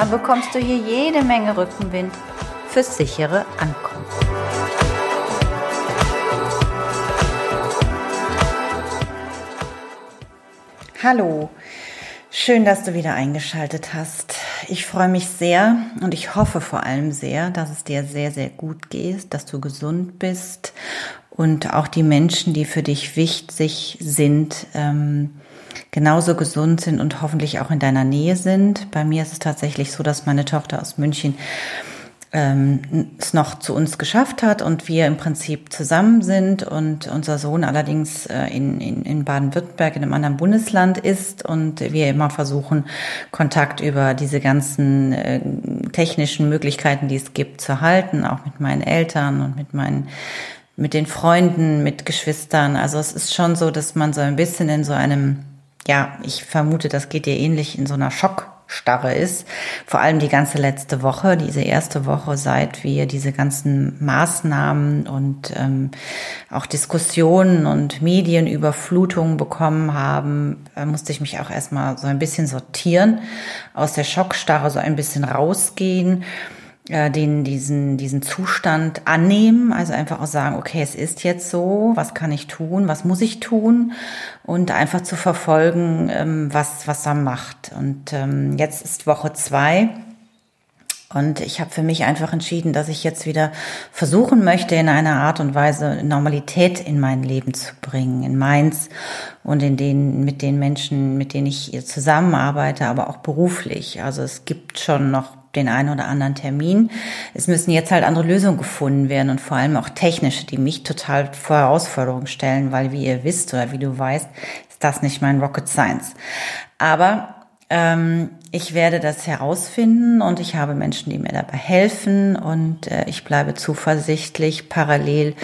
dann bekommst du hier jede Menge Rückenwind fürs sichere Ankommen. Hallo, schön, dass du wieder eingeschaltet hast. Ich freue mich sehr und ich hoffe vor allem sehr, dass es dir sehr, sehr gut geht, dass du gesund bist und auch die Menschen, die für dich wichtig sind, ähm, genauso gesund sind und hoffentlich auch in deiner Nähe sind. Bei mir ist es tatsächlich so, dass meine Tochter aus München ähm, es noch zu uns geschafft hat und wir im Prinzip zusammen sind und unser Sohn allerdings äh, in, in, in Baden-Württemberg in einem anderen Bundesland ist und wir immer versuchen, Kontakt über diese ganzen äh, technischen Möglichkeiten, die es gibt, zu halten, auch mit meinen Eltern und mit meinen mit den Freunden, mit Geschwistern. Also es ist schon so, dass man so ein bisschen in so einem, ja, ich vermute, das geht dir ähnlich, in so einer Schockstarre ist. Vor allem die ganze letzte Woche, diese erste Woche, seit wir diese ganzen Maßnahmen und ähm, auch Diskussionen und Medienüberflutungen bekommen haben, äh, musste ich mich auch erstmal so ein bisschen sortieren, aus der Schockstarre so ein bisschen rausgehen den, diesen, diesen Zustand annehmen, also einfach auch sagen, okay, es ist jetzt so, was kann ich tun, was muss ich tun und einfach zu verfolgen, ähm, was, was er macht. Und ähm, jetzt ist Woche zwei. Und ich habe für mich einfach entschieden, dass ich jetzt wieder versuchen möchte, in einer Art und Weise Normalität in mein Leben zu bringen, in meins und in den, mit den Menschen, mit denen ich zusammenarbeite, aber auch beruflich. Also es gibt schon noch den einen oder anderen Termin. Es müssen jetzt halt andere Lösungen gefunden werden und vor allem auch technische, die mich total vor Herausforderungen stellen, weil wie ihr wisst oder wie du weißt, ist das nicht mein Rocket Science. Aber ähm, ich werde das herausfinden und ich habe Menschen, die mir dabei helfen und äh, ich bleibe zuversichtlich. Parallel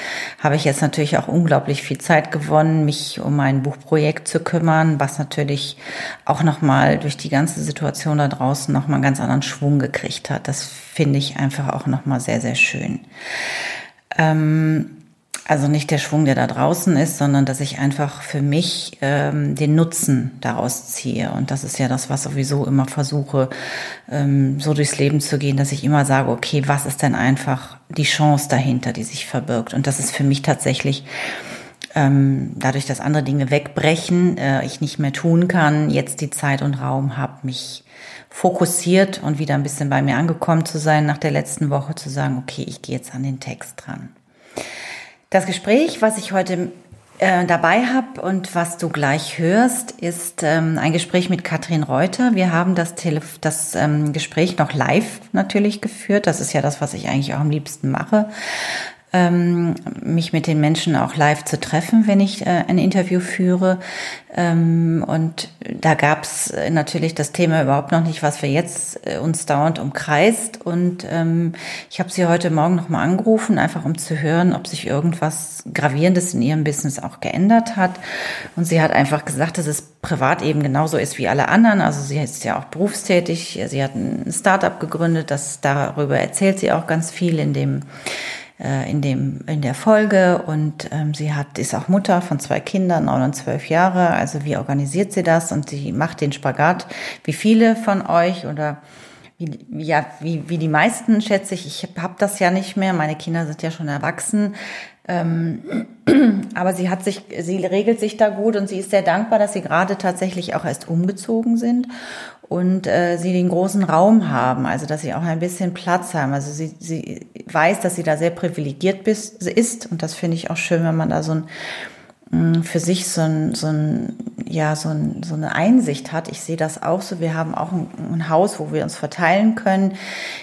habe ich jetzt natürlich auch unglaublich viel Zeit gewonnen, mich um mein Buchprojekt zu kümmern, was natürlich auch nochmal durch die ganze Situation da draußen nochmal einen ganz anderen Schwung gekriegt hat. Das finde ich einfach auch nochmal sehr, sehr schön. Ähm, also nicht der Schwung, der da draußen ist, sondern dass ich einfach für mich ähm, den Nutzen daraus ziehe. Und das ist ja das, was sowieso immer versuche, ähm, so durchs Leben zu gehen, dass ich immer sage, okay, was ist denn einfach die Chance dahinter, die sich verbirgt? Und das ist für mich tatsächlich ähm, dadurch, dass andere Dinge wegbrechen, äh, ich nicht mehr tun kann, jetzt die Zeit und Raum habe, mich fokussiert und wieder ein bisschen bei mir angekommen zu sein, nach der letzten Woche zu sagen, okay, ich gehe jetzt an den Text dran. Das Gespräch, was ich heute äh, dabei habe und was du gleich hörst, ist ähm, ein Gespräch mit Katrin Reuter. Wir haben das, Telef das ähm, Gespräch noch live natürlich geführt. Das ist ja das, was ich eigentlich auch am liebsten mache mich mit den Menschen auch live zu treffen, wenn ich äh, ein Interview führe. Ähm, und da gab es natürlich das Thema überhaupt noch nicht, was wir jetzt äh, uns dauernd umkreist. Und ähm, ich habe sie heute Morgen nochmal angerufen, einfach um zu hören, ob sich irgendwas Gravierendes in ihrem Business auch geändert hat. Und sie hat einfach gesagt, dass es privat eben genauso ist wie alle anderen. Also sie ist ja auch berufstätig. Sie hat ein Startup gegründet. Das darüber erzählt sie auch ganz viel in dem äh, in, dem, in der Folge und ähm, sie hat, ist auch Mutter von zwei Kindern, neun und zwölf Jahre. Also wie organisiert sie das? Und sie macht den Spagat wie viele von euch oder wie, ja, wie, wie die meisten, schätze ich. Ich habe das ja nicht mehr. Meine Kinder sind ja schon erwachsen. Ähm, aber sie hat sich, sie regelt sich da gut und sie ist sehr dankbar, dass sie gerade tatsächlich auch erst umgezogen sind und äh, sie den großen Raum haben, also dass sie auch ein bisschen Platz haben. Also sie, sie weiß, dass sie da sehr privilegiert bis, ist und das finde ich auch schön, wenn man da so ein für sich so ein, so ein ja so, ein, so eine Einsicht hat. Ich sehe das auch so. Wir haben auch ein, ein, Haus, wo wir uns verteilen können.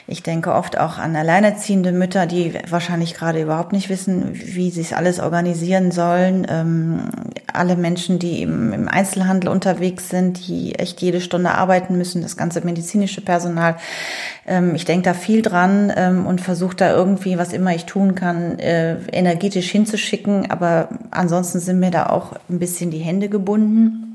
Ich denke oft auch an alleinerziehende Mütter, die wahrscheinlich gerade überhaupt nicht wissen, wie sie es alles organisieren sollen. Ähm, alle Menschen, die im, im Einzelhandel unterwegs sind, die echt jede Stunde arbeiten müssen, das ganze medizinische Personal. Ähm, ich denke da viel dran ähm, und versuche da irgendwie, was immer ich tun kann, äh, energetisch hinzuschicken. Aber ansonsten sind mir da auch ein bisschen die Hände gebunden.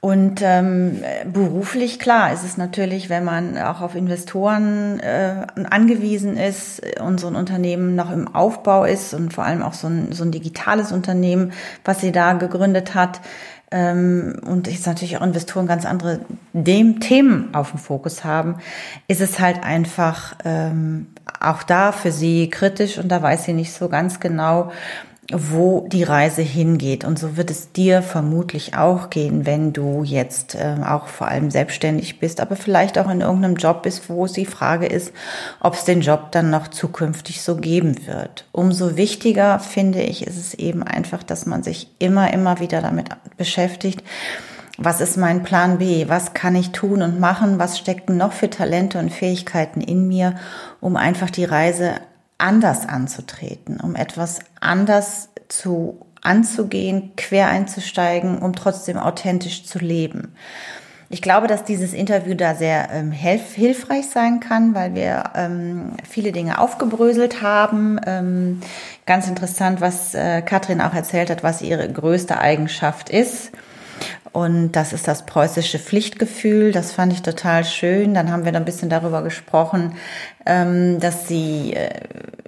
Und ähm, beruflich, klar, ist es natürlich, wenn man auch auf Investoren äh, angewiesen ist und so ein Unternehmen noch im Aufbau ist und vor allem auch so ein, so ein digitales Unternehmen, was sie da gegründet hat, und jetzt natürlich auch Investoren ganz andere dem Themen auf dem Fokus haben, ist es halt einfach ähm, auch da für sie kritisch und da weiß sie nicht so ganz genau, wo die Reise hingeht. Und so wird es dir vermutlich auch gehen, wenn du jetzt äh, auch vor allem selbstständig bist, aber vielleicht auch in irgendeinem Job bist, wo es die Frage ist, ob es den Job dann noch zukünftig so geben wird. Umso wichtiger finde ich, ist es eben einfach, dass man sich immer, immer wieder damit beschäftigt, was ist mein Plan B? Was kann ich tun und machen? Was stecken noch für Talente und Fähigkeiten in mir, um einfach die Reise anders anzutreten, um etwas anders zu anzugehen, quer einzusteigen, um trotzdem authentisch zu leben. Ich glaube, dass dieses Interview da sehr ähm, hilf hilfreich sein kann, weil wir ähm, viele Dinge aufgebröselt haben. Ähm, ganz interessant, was äh, Katrin auch erzählt hat, was ihre größte Eigenschaft ist. Und das ist das preußische Pflichtgefühl. Das fand ich total schön. Dann haben wir da ein bisschen darüber gesprochen, ähm, dass sie, äh,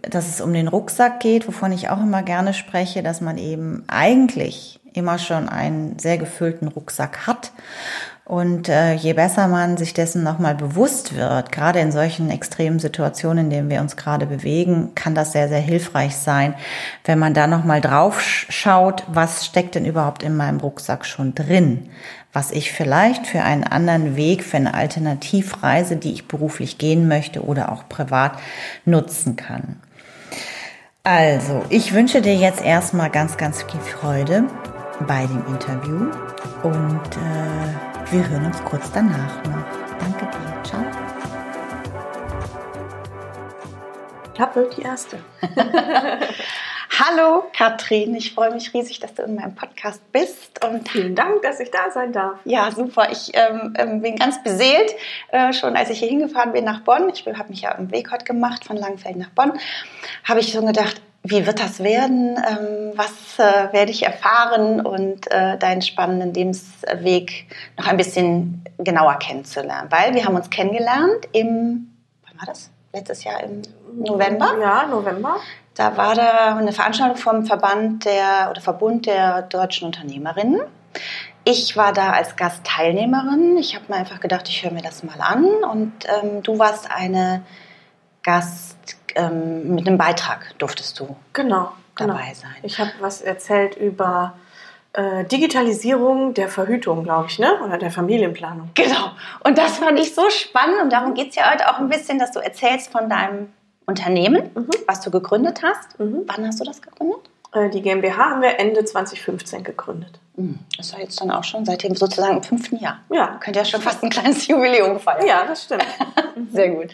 dass es um den Rucksack geht, wovon ich auch immer gerne spreche, dass man eben eigentlich immer schon einen sehr gefüllten Rucksack hat und äh, je besser man sich dessen nochmal bewusst wird, gerade in solchen extremen Situationen, in denen wir uns gerade bewegen, kann das sehr, sehr hilfreich sein, wenn man da nochmal drauf schaut, was steckt denn überhaupt in meinem Rucksack schon drin, was ich vielleicht für einen anderen Weg, für eine Alternativreise, die ich beruflich gehen möchte oder auch privat nutzen kann. Also, ich wünsche dir jetzt erstmal ganz, ganz viel Freude bei dem Interview und äh, wir hören uns kurz danach noch. Danke dir. Ciao. Klappe, die erste. Hallo Katrin, ich freue mich riesig, dass du in meinem Podcast bist. Und vielen Dank, dass ich da sein darf. Ja, super. Ich ähm, ähm bin ganz beseelt. Äh, schon als ich hier hingefahren bin nach Bonn, ich habe mich ja im Weg heute gemacht von Langenfeld nach Bonn, habe ich so gedacht, wie wird das werden? Ähm, was äh, werde ich erfahren und äh, deinen spannenden Lebensweg noch ein bisschen genauer kennenzulernen? Weil wir haben uns kennengelernt im, wann war das? Letztes Jahr im November? Ja, November. Da war da eine Veranstaltung vom Verband der oder Verbund der deutschen Unternehmerinnen. Ich war da als Gastteilnehmerin. Ich habe mir einfach gedacht, ich höre mir das mal an. Und ähm, du warst eine Gast ähm, mit einem Beitrag durftest du genau, dabei genau. sein. Ich habe was erzählt über äh, Digitalisierung der Verhütung, glaube ich, ne? oder der Familienplanung. Genau. Und das fand ich so spannend und darum geht es ja heute auch ein bisschen, dass du erzählst von deinem Unternehmen, mhm. was du gegründet hast. Mhm. Wann hast du das gegründet? Äh, die GmbH haben wir Ende 2015 gegründet. Mhm. Das war jetzt dann auch schon seitdem sozusagen im fünften Jahr. Ja. Könnte ja schon fast ein kleines Jubiläum feiern. Ja, das stimmt. Sehr gut.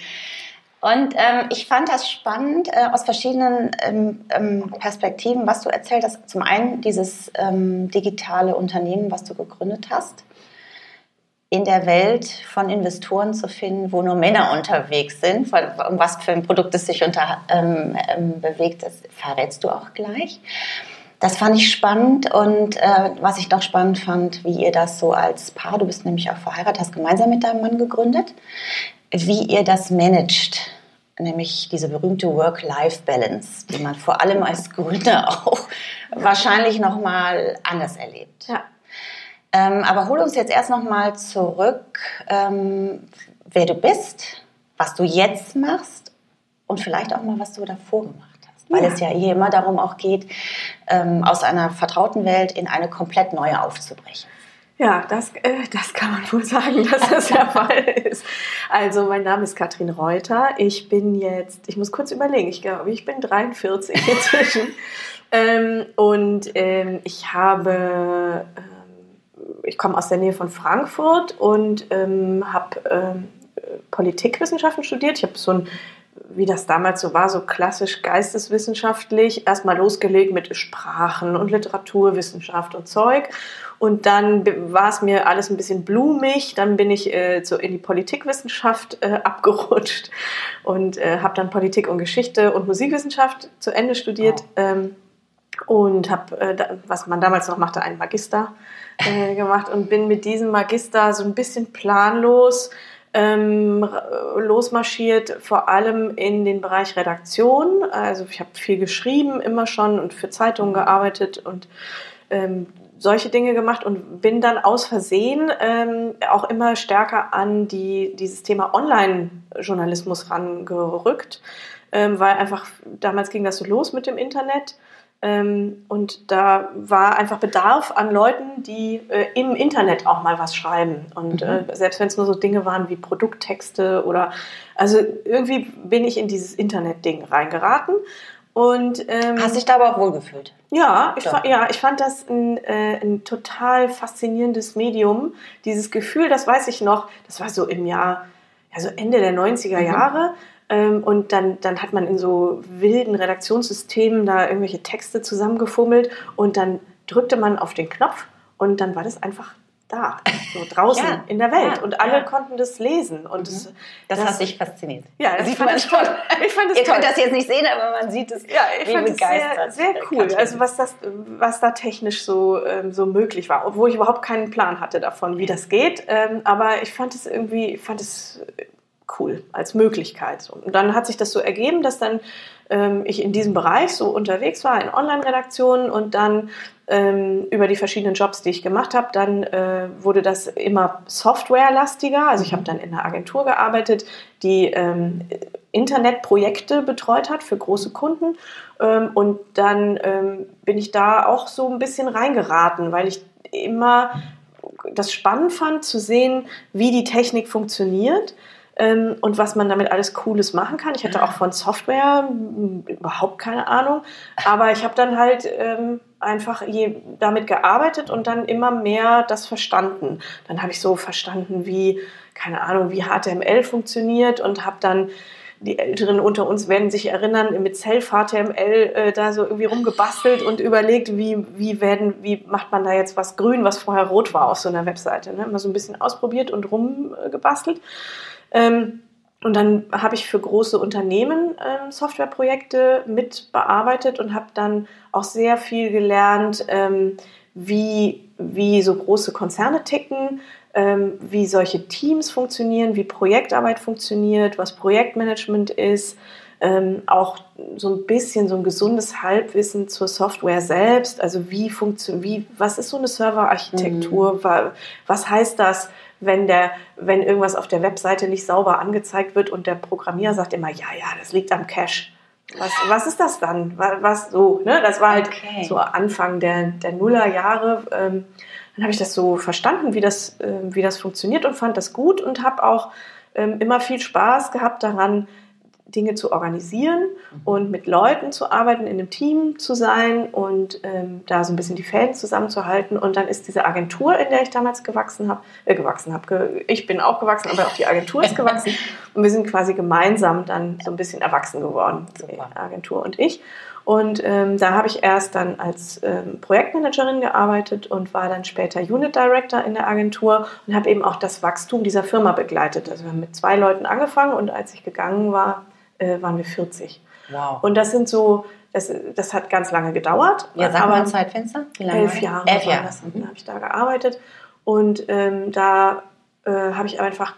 Und ähm, ich fand das spannend äh, aus verschiedenen ähm, ähm, Perspektiven, was du erzählt hast. Zum einen dieses ähm, digitale Unternehmen, was du gegründet hast, in der Welt von Investoren zu finden, wo nur Männer unterwegs sind, um was für ein Produkt es sich unter, ähm, ähm, bewegt, das verrätst du auch gleich. Das fand ich spannend und äh, was ich noch spannend fand, wie ihr das so als Paar, du bist nämlich auch verheiratet, hast gemeinsam mit deinem Mann gegründet, wie ihr das managt nämlich diese berühmte Work-Life-Balance, die man vor allem als Gründer auch wahrscheinlich noch mal anders erlebt. Ja. Ähm, aber hol uns jetzt erst noch mal zurück, ähm, wer du bist, was du jetzt machst und vielleicht auch mal, was du davor gemacht hast. Weil ja. es ja hier immer darum auch geht, ähm, aus einer vertrauten Welt in eine komplett neue aufzubrechen. Ja, das, äh, das kann man wohl sagen, dass das der Fall ist. Also mein Name ist Katrin Reuter. Ich bin jetzt, ich muss kurz überlegen, ich glaube, ich bin 43 inzwischen. ähm, und ähm, ich habe, ähm, ich komme aus der Nähe von Frankfurt und ähm, habe ähm, Politikwissenschaften studiert. Ich habe so ein wie das damals so war, so klassisch geisteswissenschaftlich, erstmal losgelegt mit Sprachen und Literaturwissenschaft und Zeug. Und dann war es mir alles ein bisschen blumig. Dann bin ich äh, so in die Politikwissenschaft äh, abgerutscht und äh, habe dann Politik und Geschichte und Musikwissenschaft zu Ende studiert. Wow. Ähm, und habe, äh, was man damals noch machte, einen Magister äh, gemacht und bin mit diesem Magister so ein bisschen planlos ähm, losmarschiert, vor allem in den Bereich Redaktion. Also ich habe viel geschrieben, immer schon und für Zeitungen gearbeitet und ähm, solche Dinge gemacht und bin dann aus Versehen ähm, auch immer stärker an die, dieses Thema Online-Journalismus rangerückt, ähm, weil einfach damals ging das so los mit dem Internet ähm, und da war einfach Bedarf an Leuten, die äh, im Internet auch mal was schreiben. Und mhm. äh, selbst wenn es nur so Dinge waren wie Produkttexte oder also irgendwie bin ich in dieses Internet-Ding reingeraten. Und, ähm, Hast dich da aber auch wohlgefühlt? Ja, ich, fand, ja, ich fand das ein, äh, ein total faszinierendes Medium. Dieses Gefühl, das weiß ich noch, das war so im Jahr, also Ende der 90er mhm. Jahre. Ähm, und dann, dann hat man in so wilden Redaktionssystemen da irgendwelche Texte zusammengefummelt und dann drückte man auf den Knopf und dann war das einfach da, so draußen ja, in der Welt. Ja, und alle ja. konnten das lesen. Und mhm. das, das, das, hat dich fasziniert. Ja, das sieht man schon. Ich fand es Ihr toll. könnt das jetzt nicht sehen, aber man sieht es. Ja, ich fand es sehr, sehr cool. Also was das, was da technisch so, ähm, so möglich war, obwohl ich überhaupt keinen Plan hatte davon, wie das geht. Ähm, aber ich fand es irgendwie, ich fand es cool als Möglichkeit. Und dann hat sich das so ergeben, dass dann ähm, ich in diesem Bereich so unterwegs war, in Online-Redaktionen und dann ähm, über die verschiedenen Jobs, die ich gemacht habe, dann äh, wurde das immer softwarelastiger. Also ich habe dann in einer Agentur gearbeitet, die ähm, Internetprojekte betreut hat für große Kunden. Ähm, und dann ähm, bin ich da auch so ein bisschen reingeraten, weil ich immer das spannend fand zu sehen, wie die Technik funktioniert ähm, und was man damit alles Cooles machen kann. Ich hatte auch von Software überhaupt keine Ahnung, aber ich habe dann halt ähm, einfach je, damit gearbeitet und dann immer mehr das verstanden. Dann habe ich so verstanden, wie, keine Ahnung, wie HTML funktioniert und habe dann die Älteren unter uns werden sich erinnern, mit Self-HTML äh, da so irgendwie rumgebastelt und überlegt, wie, wie, werden, wie macht man da jetzt was grün, was vorher rot war auf so einer Webseite. Ne? Immer so ein bisschen ausprobiert und rumgebastelt. Ähm, und dann habe ich für große Unternehmen ähm, Softwareprojekte mit bearbeitet und habe dann auch sehr viel gelernt, ähm, wie, wie so große Konzerne ticken, ähm, wie solche Teams funktionieren, wie Projektarbeit funktioniert, was Projektmanagement ist. Ähm, auch so ein bisschen so ein gesundes Halbwissen zur Software selbst. Also wie funktioniert, wie, was ist so eine Serverarchitektur? Mhm. Was heißt das? Wenn, der, wenn irgendwas auf der Webseite nicht sauber angezeigt wird und der Programmierer sagt immer, ja, ja, das liegt am Cache. Was, was ist das dann? Was, was so, ne? Das war halt okay. so Anfang der, der Nullerjahre. Ähm, dann habe ich das so verstanden, wie das, äh, wie das funktioniert und fand das gut und habe auch ähm, immer viel Spaß gehabt daran, Dinge zu organisieren mhm. und mit Leuten zu arbeiten, in einem Team zu sein und ähm, da so ein bisschen die Fäden zusammenzuhalten. Und dann ist diese Agentur, in der ich damals gewachsen habe, äh, gewachsen habe, ge ich bin auch gewachsen, aber auch die Agentur ist gewachsen. Und wir sind quasi gemeinsam dann so ein bisschen erwachsen geworden, die Agentur und ich. Und ähm, da habe ich erst dann als ähm, Projektmanagerin gearbeitet und war dann später Unit Director in der Agentur und habe eben auch das Wachstum dieser Firma begleitet. Also wir haben mit zwei Leuten angefangen und als ich gegangen war, äh, waren wir 40. Wow. Und das sind so, das, das hat ganz lange gedauert. Ja, sag mal ein Zeitfenster. Wie lange? Elf Jahre. Elf Jahre. Mhm. habe ich da gearbeitet. Und ähm, da äh, habe ich einfach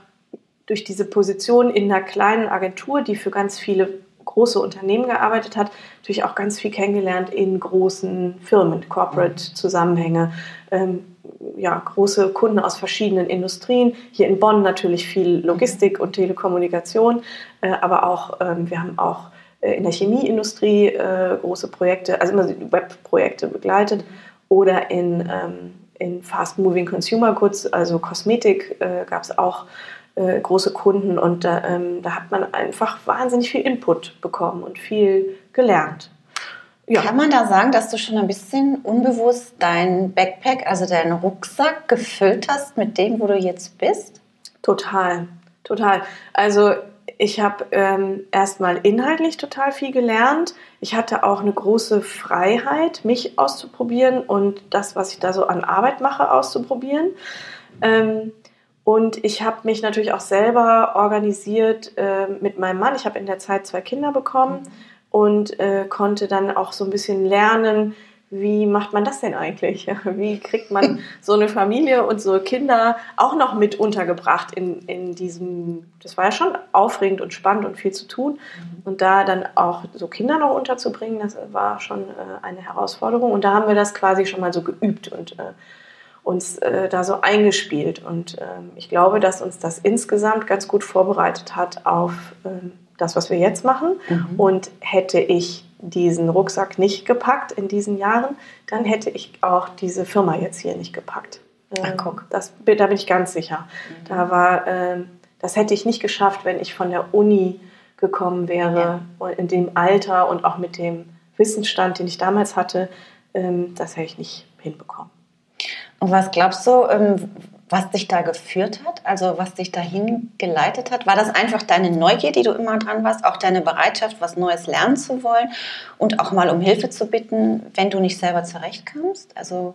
durch diese Position in einer kleinen Agentur, die für ganz viele große Unternehmen gearbeitet hat, natürlich auch ganz viel kennengelernt in großen Firmen, Corporate-Zusammenhänge, ähm, ja, große Kunden aus verschiedenen Industrien. Hier in Bonn natürlich viel Logistik und Telekommunikation, äh, aber auch, ähm, wir haben auch äh, in der Chemieindustrie äh, große Projekte, also immer Webprojekte begleitet oder in, ähm, in Fast-Moving Consumer Goods, also Kosmetik, äh, gab es auch äh, große Kunden und da, ähm, da hat man einfach wahnsinnig viel Input bekommen und viel gelernt. Ja. Kann man da sagen, dass du schon ein bisschen unbewusst deinen Backpack, also deinen Rucksack gefüllt hast mit dem, wo du jetzt bist? Total, total. Also ich habe ähm, erstmal inhaltlich total viel gelernt. Ich hatte auch eine große Freiheit, mich auszuprobieren und das, was ich da so an Arbeit mache, auszuprobieren. Ähm, und ich habe mich natürlich auch selber organisiert äh, mit meinem Mann. Ich habe in der Zeit zwei Kinder bekommen mhm. Und äh, konnte dann auch so ein bisschen lernen, wie macht man das denn eigentlich? Wie kriegt man so eine Familie und so Kinder auch noch mit untergebracht in, in diesem, das war ja schon aufregend und spannend und viel zu tun. Mhm. Und da dann auch so Kinder noch unterzubringen, das war schon äh, eine Herausforderung. Und da haben wir das quasi schon mal so geübt und äh, uns äh, da so eingespielt. Und ähm, ich glaube, dass uns das insgesamt ganz gut vorbereitet hat auf ähm, das, was wir jetzt machen. Mhm. Und hätte ich diesen Rucksack nicht gepackt in diesen Jahren, dann hätte ich auch diese Firma jetzt hier nicht gepackt. Ach, ähm, guck. Das, da bin ich ganz sicher. Mhm. Da war, äh, das hätte ich nicht geschafft, wenn ich von der Uni gekommen wäre, ja. in dem Alter und auch mit dem Wissensstand, den ich damals hatte, ähm, das hätte ich nicht hinbekommen. Und was glaubst du, ähm, was dich da geführt hat, also was dich dahin geleitet hat? War das einfach deine Neugier, die du immer dran warst, auch deine Bereitschaft, was Neues lernen zu wollen und auch mal um Hilfe zu bitten, wenn du nicht selber zurechtkamst? Also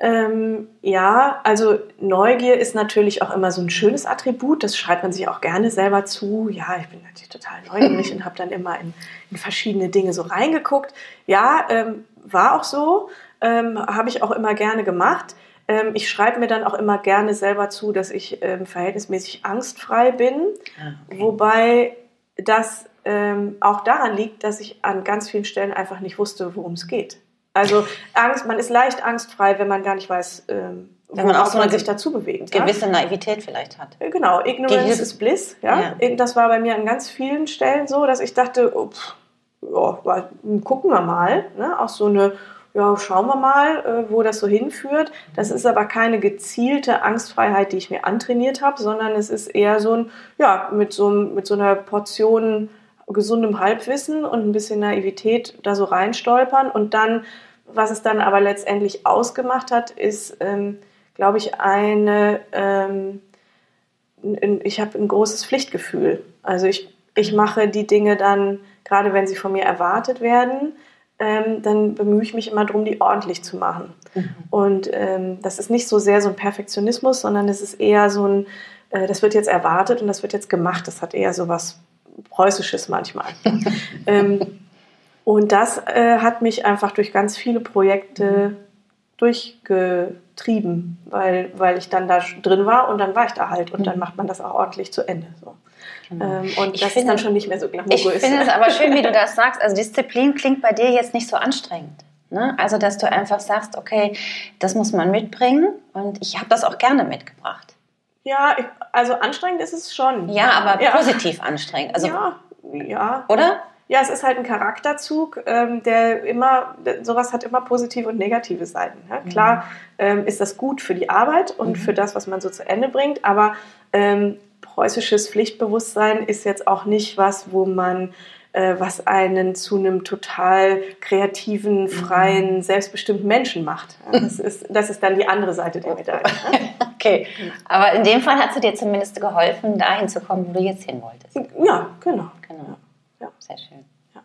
ähm, ja, also Neugier ist natürlich auch immer so ein schönes Attribut. Das schreibt man sich auch gerne selber zu. Ja, ich bin natürlich total neugierig und habe dann immer in, in, verschiedene Dinge so reingeguckt. Ja, ähm, war auch so. Ähm, habe ich auch immer gerne gemacht. Ähm, ich schreibe mir dann auch immer gerne selber zu, dass ich ähm, verhältnismäßig angstfrei bin, ah, okay. wobei das ähm, auch daran liegt, dass ich an ganz vielen Stellen einfach nicht wusste, worum es geht. Also Angst, man ist leicht angstfrei, wenn man gar nicht weiß, ähm, wenn man auch so man sich dazu bewegt. Gewisse ja? Naivität vielleicht hat. Äh, genau, Ignorance is Bliss. Ja? ja? Das war bei mir an ganz vielen Stellen so, dass ich dachte, oh, pff, ja, gucken wir mal. Ne? Auch so eine ja, schauen wir mal, äh, wo das so hinführt. Das ist aber keine gezielte Angstfreiheit, die ich mir antrainiert habe, sondern es ist eher so ein, ja, mit so, mit so einer Portion gesundem Halbwissen und ein bisschen Naivität da so reinstolpern. Und dann, was es dann aber letztendlich ausgemacht hat, ist, ähm, glaube ich, eine, ähm, ich habe ein großes Pflichtgefühl. Also ich, ich mache die Dinge dann, gerade wenn sie von mir erwartet werden, ähm, dann bemühe ich mich immer darum, die ordentlich zu machen. Mhm. Und ähm, das ist nicht so sehr so ein Perfektionismus, sondern es ist eher so ein, äh, das wird jetzt erwartet und das wird jetzt gemacht. Das hat eher so was Preußisches manchmal. ähm, und das äh, hat mich einfach durch ganz viele Projekte mhm. durchgetrieben, weil, weil ich dann da drin war und dann war ich da halt und dann mhm. macht man das auch ordentlich zu Ende. So. Genau. Ähm, und ich das finde, ist dann schon nicht mehr so glamourös. Ich finde es aber schön, wie du das sagst. Also Disziplin klingt bei dir jetzt nicht so anstrengend. Ne? Also, dass du einfach sagst, okay, das muss man mitbringen und ich habe das auch gerne mitgebracht. Ja, ich, also anstrengend ist es schon. Ja, aber ja. positiv anstrengend. Also, ja, ja. Oder? Ja, es ist halt ein Charakterzug, ähm, der immer, sowas hat immer positive und negative Seiten. Ja? Mhm. Klar ähm, ist das gut für die Arbeit und mhm. für das, was man so zu Ende bringt, aber ähm, preußisches Pflichtbewusstsein ist jetzt auch nicht was, wo man äh, was einen zu einem total kreativen, mhm. freien, selbstbestimmten Menschen macht. Das ist, das ist dann die andere Seite der Medaille. Ne? okay, aber in dem Fall hat es dir zumindest geholfen, dahin zu kommen, wo du jetzt hin wolltest. Ja, genau. Genau. Ja. Sehr schön. Ja.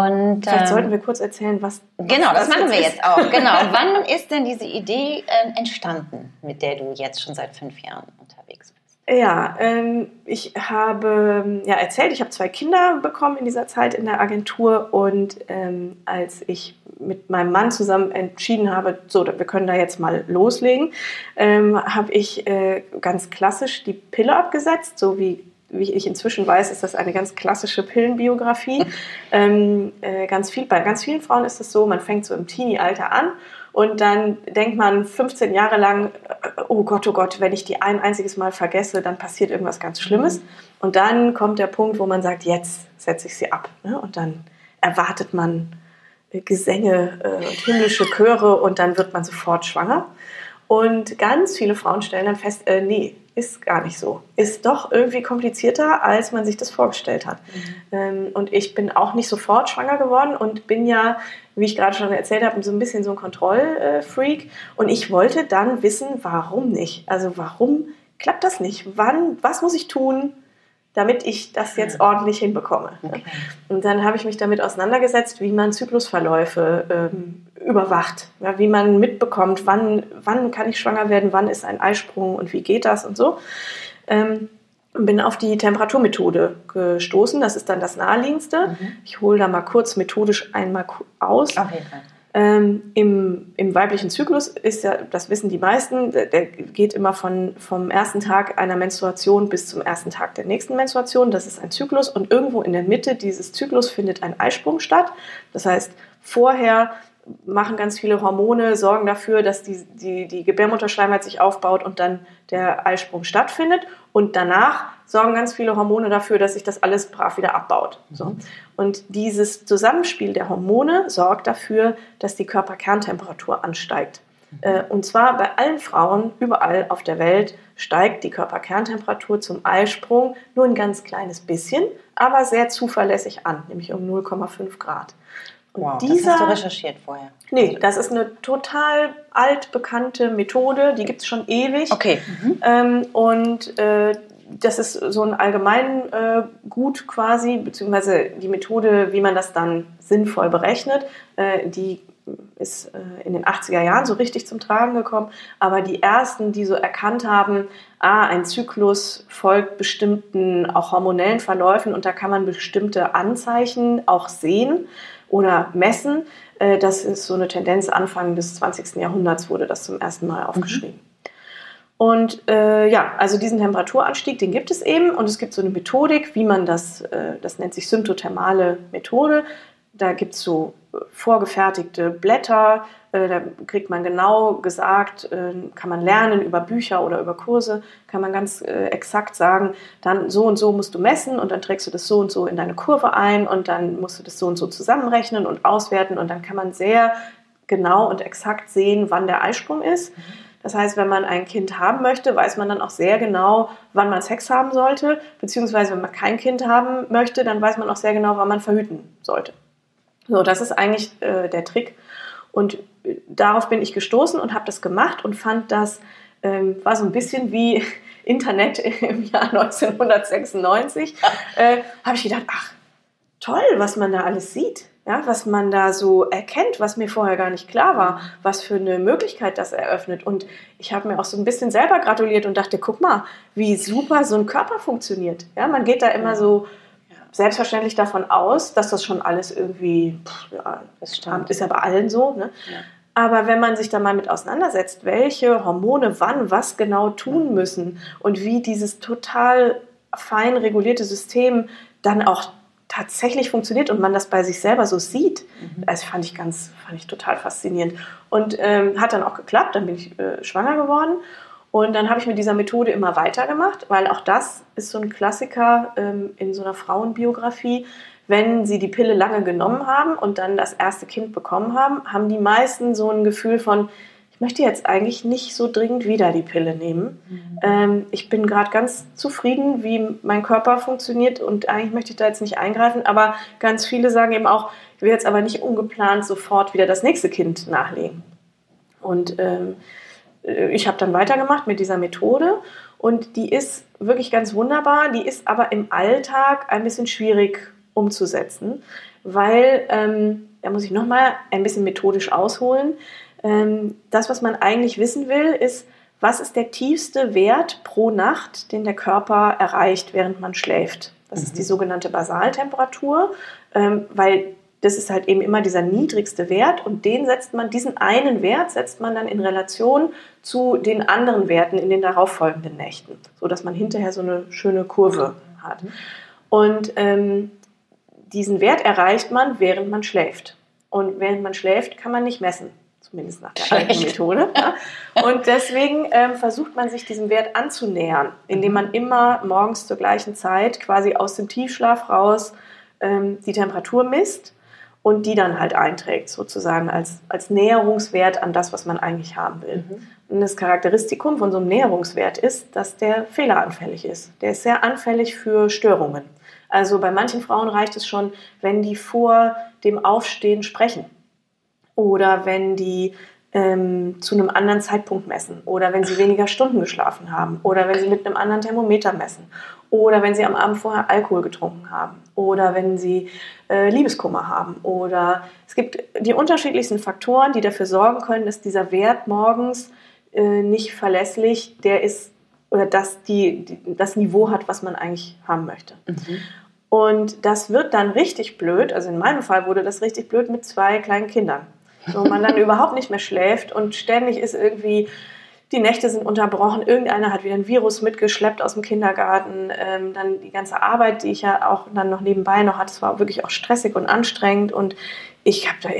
Und, Vielleicht ähm, sollten wir kurz erzählen, was. Genau, das machen wir jetzt auch. Genau. Wann ist denn diese Idee äh, entstanden, mit der du jetzt schon seit fünf Jahren unterwegs bist? Ja, ähm, ich habe ja erzählt, ich habe zwei Kinder bekommen in dieser Zeit in der Agentur und ähm, als ich mit meinem Mann zusammen entschieden habe, so, wir können da jetzt mal loslegen, ähm, habe ich äh, ganz klassisch die Pille abgesetzt, so wie wie ich inzwischen weiß, ist das eine ganz klassische Pillenbiografie. ähm, äh, ganz viel, bei ganz vielen Frauen ist es so, man fängt so im Teenie-Alter an und dann denkt man 15 Jahre lang, äh, oh Gott, oh Gott, wenn ich die ein einziges Mal vergesse, dann passiert irgendwas ganz Schlimmes. Und dann kommt der Punkt, wo man sagt, jetzt setze ich sie ab. Ne? Und dann erwartet man äh, Gesänge äh, und himmlische Chöre und dann wird man sofort schwanger. Und ganz viele Frauen stellen dann fest, äh, nee, ist gar nicht so. Ist doch irgendwie komplizierter, als man sich das vorgestellt hat. Mhm. Ähm, und ich bin auch nicht sofort schwanger geworden und bin ja, wie ich gerade schon erzählt habe, so ein bisschen so ein Kontrollfreak. Und ich wollte dann wissen, warum nicht? Also warum klappt das nicht? Wann, was muss ich tun? Damit ich das jetzt ordentlich hinbekomme. Okay. Und dann habe ich mich damit auseinandergesetzt, wie man Zyklusverläufe ähm, überwacht, ja, wie man mitbekommt, wann, wann kann ich schwanger werden, wann ist ein Eisprung und wie geht das und so. Ähm, bin auf die Temperaturmethode gestoßen. Das ist dann das naheliegendste. Mhm. Ich hole da mal kurz methodisch einmal aus. Auf jeden Fall. Ähm, im, Im weiblichen Zyklus ist ja, das wissen die meisten, der, der geht immer von, vom ersten Tag einer Menstruation bis zum ersten Tag der nächsten Menstruation. Das ist ein Zyklus und irgendwo in der Mitte dieses Zyklus findet ein Eisprung statt. Das heißt, vorher machen ganz viele Hormone, sorgen dafür, dass die, die, die Gebärmutterschleimhaut sich aufbaut und dann der Eisprung stattfindet. Und danach sorgen ganz viele Hormone dafür, dass sich das alles brav wieder abbaut. So. Mhm. Und dieses Zusammenspiel der Hormone sorgt dafür, dass die Körperkerntemperatur ansteigt. Mhm. Äh, und zwar bei allen Frauen überall auf der Welt steigt die Körperkerntemperatur zum Eisprung nur ein ganz kleines bisschen, aber sehr zuverlässig an, nämlich um 0,5 Grad. Wow, dieser, das hast du recherchiert vorher. Nee, das ist eine total altbekannte Methode, die gibt es schon ewig. Okay. Mhm. Ähm, und äh, das ist so ein allgemein äh, Gut quasi, beziehungsweise die Methode, wie man das dann sinnvoll berechnet, äh, die ist äh, in den 80er Jahren so richtig zum Tragen gekommen. Aber die ersten, die so erkannt haben, ah, ein Zyklus folgt bestimmten auch hormonellen Verläufen und da kann man bestimmte Anzeichen auch sehen oder messen. Äh, das ist so eine Tendenz Anfang des 20. Jahrhunderts wurde das zum ersten Mal aufgeschrieben. Mhm. Und äh, ja, also diesen Temperaturanstieg, den gibt es eben und es gibt so eine Methodik, wie man das, äh, das nennt sich symptothermale Methode. Da gibt es so vorgefertigte Blätter, äh, da kriegt man genau gesagt, äh, kann man lernen über Bücher oder über Kurse, kann man ganz äh, exakt sagen, dann so und so musst du messen und dann trägst du das so und so in deine Kurve ein und dann musst du das so und so zusammenrechnen und auswerten und dann kann man sehr genau und exakt sehen, wann der Eisprung ist. Das heißt, wenn man ein Kind haben möchte, weiß man dann auch sehr genau, wann man Sex haben sollte, beziehungsweise wenn man kein Kind haben möchte, dann weiß man auch sehr genau, wann man verhüten sollte. So, das ist eigentlich äh, der Trick. Und äh, darauf bin ich gestoßen und habe das gemacht und fand das ähm, war so ein bisschen wie Internet im Jahr 1996. Äh, habe ich gedacht, ach toll, was man da alles sieht, ja, was man da so erkennt, was mir vorher gar nicht klar war, was für eine Möglichkeit das eröffnet. Und ich habe mir auch so ein bisschen selber gratuliert und dachte, guck mal, wie super so ein Körper funktioniert. Ja, man geht da immer so selbstverständlich davon aus, dass das schon alles irgendwie, pff, ja, stimmt. ist ja bei allen so. Ne? Ja. Aber wenn man sich da mal mit auseinandersetzt, welche Hormone wann was genau tun müssen und wie dieses total fein regulierte System dann auch tatsächlich funktioniert und man das bei sich selber so sieht, mhm. das fand ich ganz, fand ich total faszinierend. Und ähm, hat dann auch geklappt, dann bin ich äh, schwanger geworden und dann habe ich mit dieser Methode immer weitergemacht, weil auch das ist so ein Klassiker ähm, in so einer Frauenbiografie. Wenn sie die Pille lange genommen haben und dann das erste Kind bekommen haben, haben die meisten so ein Gefühl von, möchte jetzt eigentlich nicht so dringend wieder die Pille nehmen. Mhm. Ähm, ich bin gerade ganz zufrieden, wie mein Körper funktioniert und eigentlich möchte ich da jetzt nicht eingreifen. Aber ganz viele sagen eben auch, ich will jetzt aber nicht ungeplant sofort wieder das nächste Kind nachlegen. Und ähm, äh, ich habe dann weitergemacht mit dieser Methode und die ist wirklich ganz wunderbar. Die ist aber im Alltag ein bisschen schwierig umzusetzen, weil, ähm, da muss ich nochmal ein bisschen methodisch ausholen. Ähm, das, was man eigentlich wissen will, ist, was ist der tiefste Wert pro Nacht, den der Körper erreicht, während man schläft. Das mhm. ist die sogenannte Basaltemperatur, ähm, weil das ist halt eben immer dieser niedrigste Wert und den setzt man, diesen einen Wert setzt man dann in Relation zu den anderen Werten in den darauffolgenden Nächten, sodass man hinterher so eine schöne Kurve hat. Und ähm, diesen Wert erreicht man, während man schläft. Und während man schläft, kann man nicht messen, zumindest nach der alten Methode. Und deswegen ähm, versucht man sich diesem Wert anzunähern, indem man immer morgens zur gleichen Zeit quasi aus dem Tiefschlaf raus ähm, die Temperatur misst und die dann halt einträgt, sozusagen als, als Näherungswert an das, was man eigentlich haben will. Mhm. Und das Charakteristikum von so einem Näherungswert ist, dass der fehleranfällig ist. Der ist sehr anfällig für Störungen. Also bei manchen Frauen reicht es schon, wenn die vor dem Aufstehen sprechen oder wenn die ähm, zu einem anderen Zeitpunkt messen oder wenn sie weniger Stunden geschlafen haben oder wenn sie mit einem anderen Thermometer messen oder wenn sie am Abend vorher Alkohol getrunken haben oder wenn sie äh, Liebeskummer haben oder es gibt die unterschiedlichsten Faktoren, die dafür sorgen können, dass dieser Wert morgens äh, nicht verlässlich, der ist oder dass die, die, das Niveau hat, was man eigentlich haben möchte. Mhm. Und das wird dann richtig blöd, also in meinem Fall wurde das richtig blöd mit zwei kleinen Kindern, wo man dann überhaupt nicht mehr schläft und ständig ist irgendwie die Nächte sind unterbrochen, irgendeiner hat wieder ein Virus mitgeschleppt aus dem Kindergarten, ähm, dann die ganze Arbeit, die ich ja auch dann noch nebenbei noch hatte, es war wirklich auch stressig und anstrengend und ich habe da,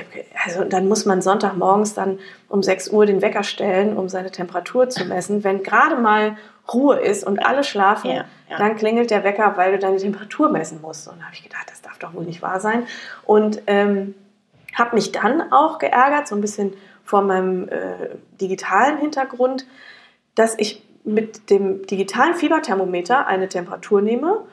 also dann muss man Sonntagmorgens dann um 6 Uhr den Wecker stellen, um seine Temperatur zu messen. Wenn gerade mal Ruhe ist und alle schlafen, ja, ja. dann klingelt der Wecker, weil du deine Temperatur messen musst. Und da habe ich gedacht, das darf doch wohl nicht wahr sein. Und ähm, habe mich dann auch geärgert, so ein bisschen vor meinem äh, digitalen Hintergrund, dass ich mit dem digitalen Fieberthermometer eine Temperatur nehme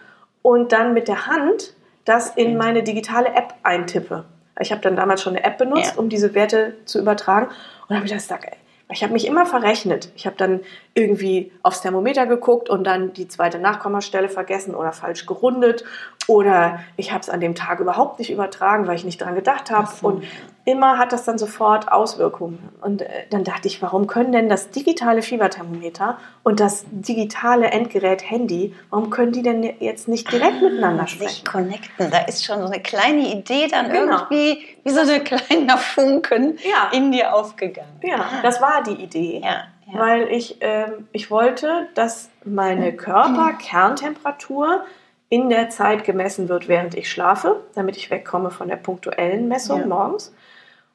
und dann mit der Hand das in meine digitale App eintippe. Ich habe dann damals schon eine App benutzt, ja. um diese Werte zu übertragen. Und habe ich das gesagt, ey, ich habe mich immer verrechnet. Ich habe dann irgendwie aufs Thermometer geguckt und dann die zweite Nachkommastelle vergessen oder falsch gerundet. Oder ich habe es an dem Tag überhaupt nicht übertragen, weil ich nicht daran gedacht habe. So. Und immer hat das dann sofort Auswirkungen. Und äh, dann dachte ich, warum können denn das digitale Fieberthermometer und das digitale Endgerät Handy, warum können die denn jetzt nicht direkt ah, miteinander sprechen? Sich connecten, da ist schon so eine kleine Idee dann genau. irgendwie, wie so ein kleiner Funken ja. in dir aufgegangen. Ja, das war die Idee. Ja. Ja. Weil ich, ähm, ich wollte, dass meine Körperkerntemperatur in der Zeit gemessen wird, während ich schlafe, damit ich wegkomme von der punktuellen Messung ja. morgens.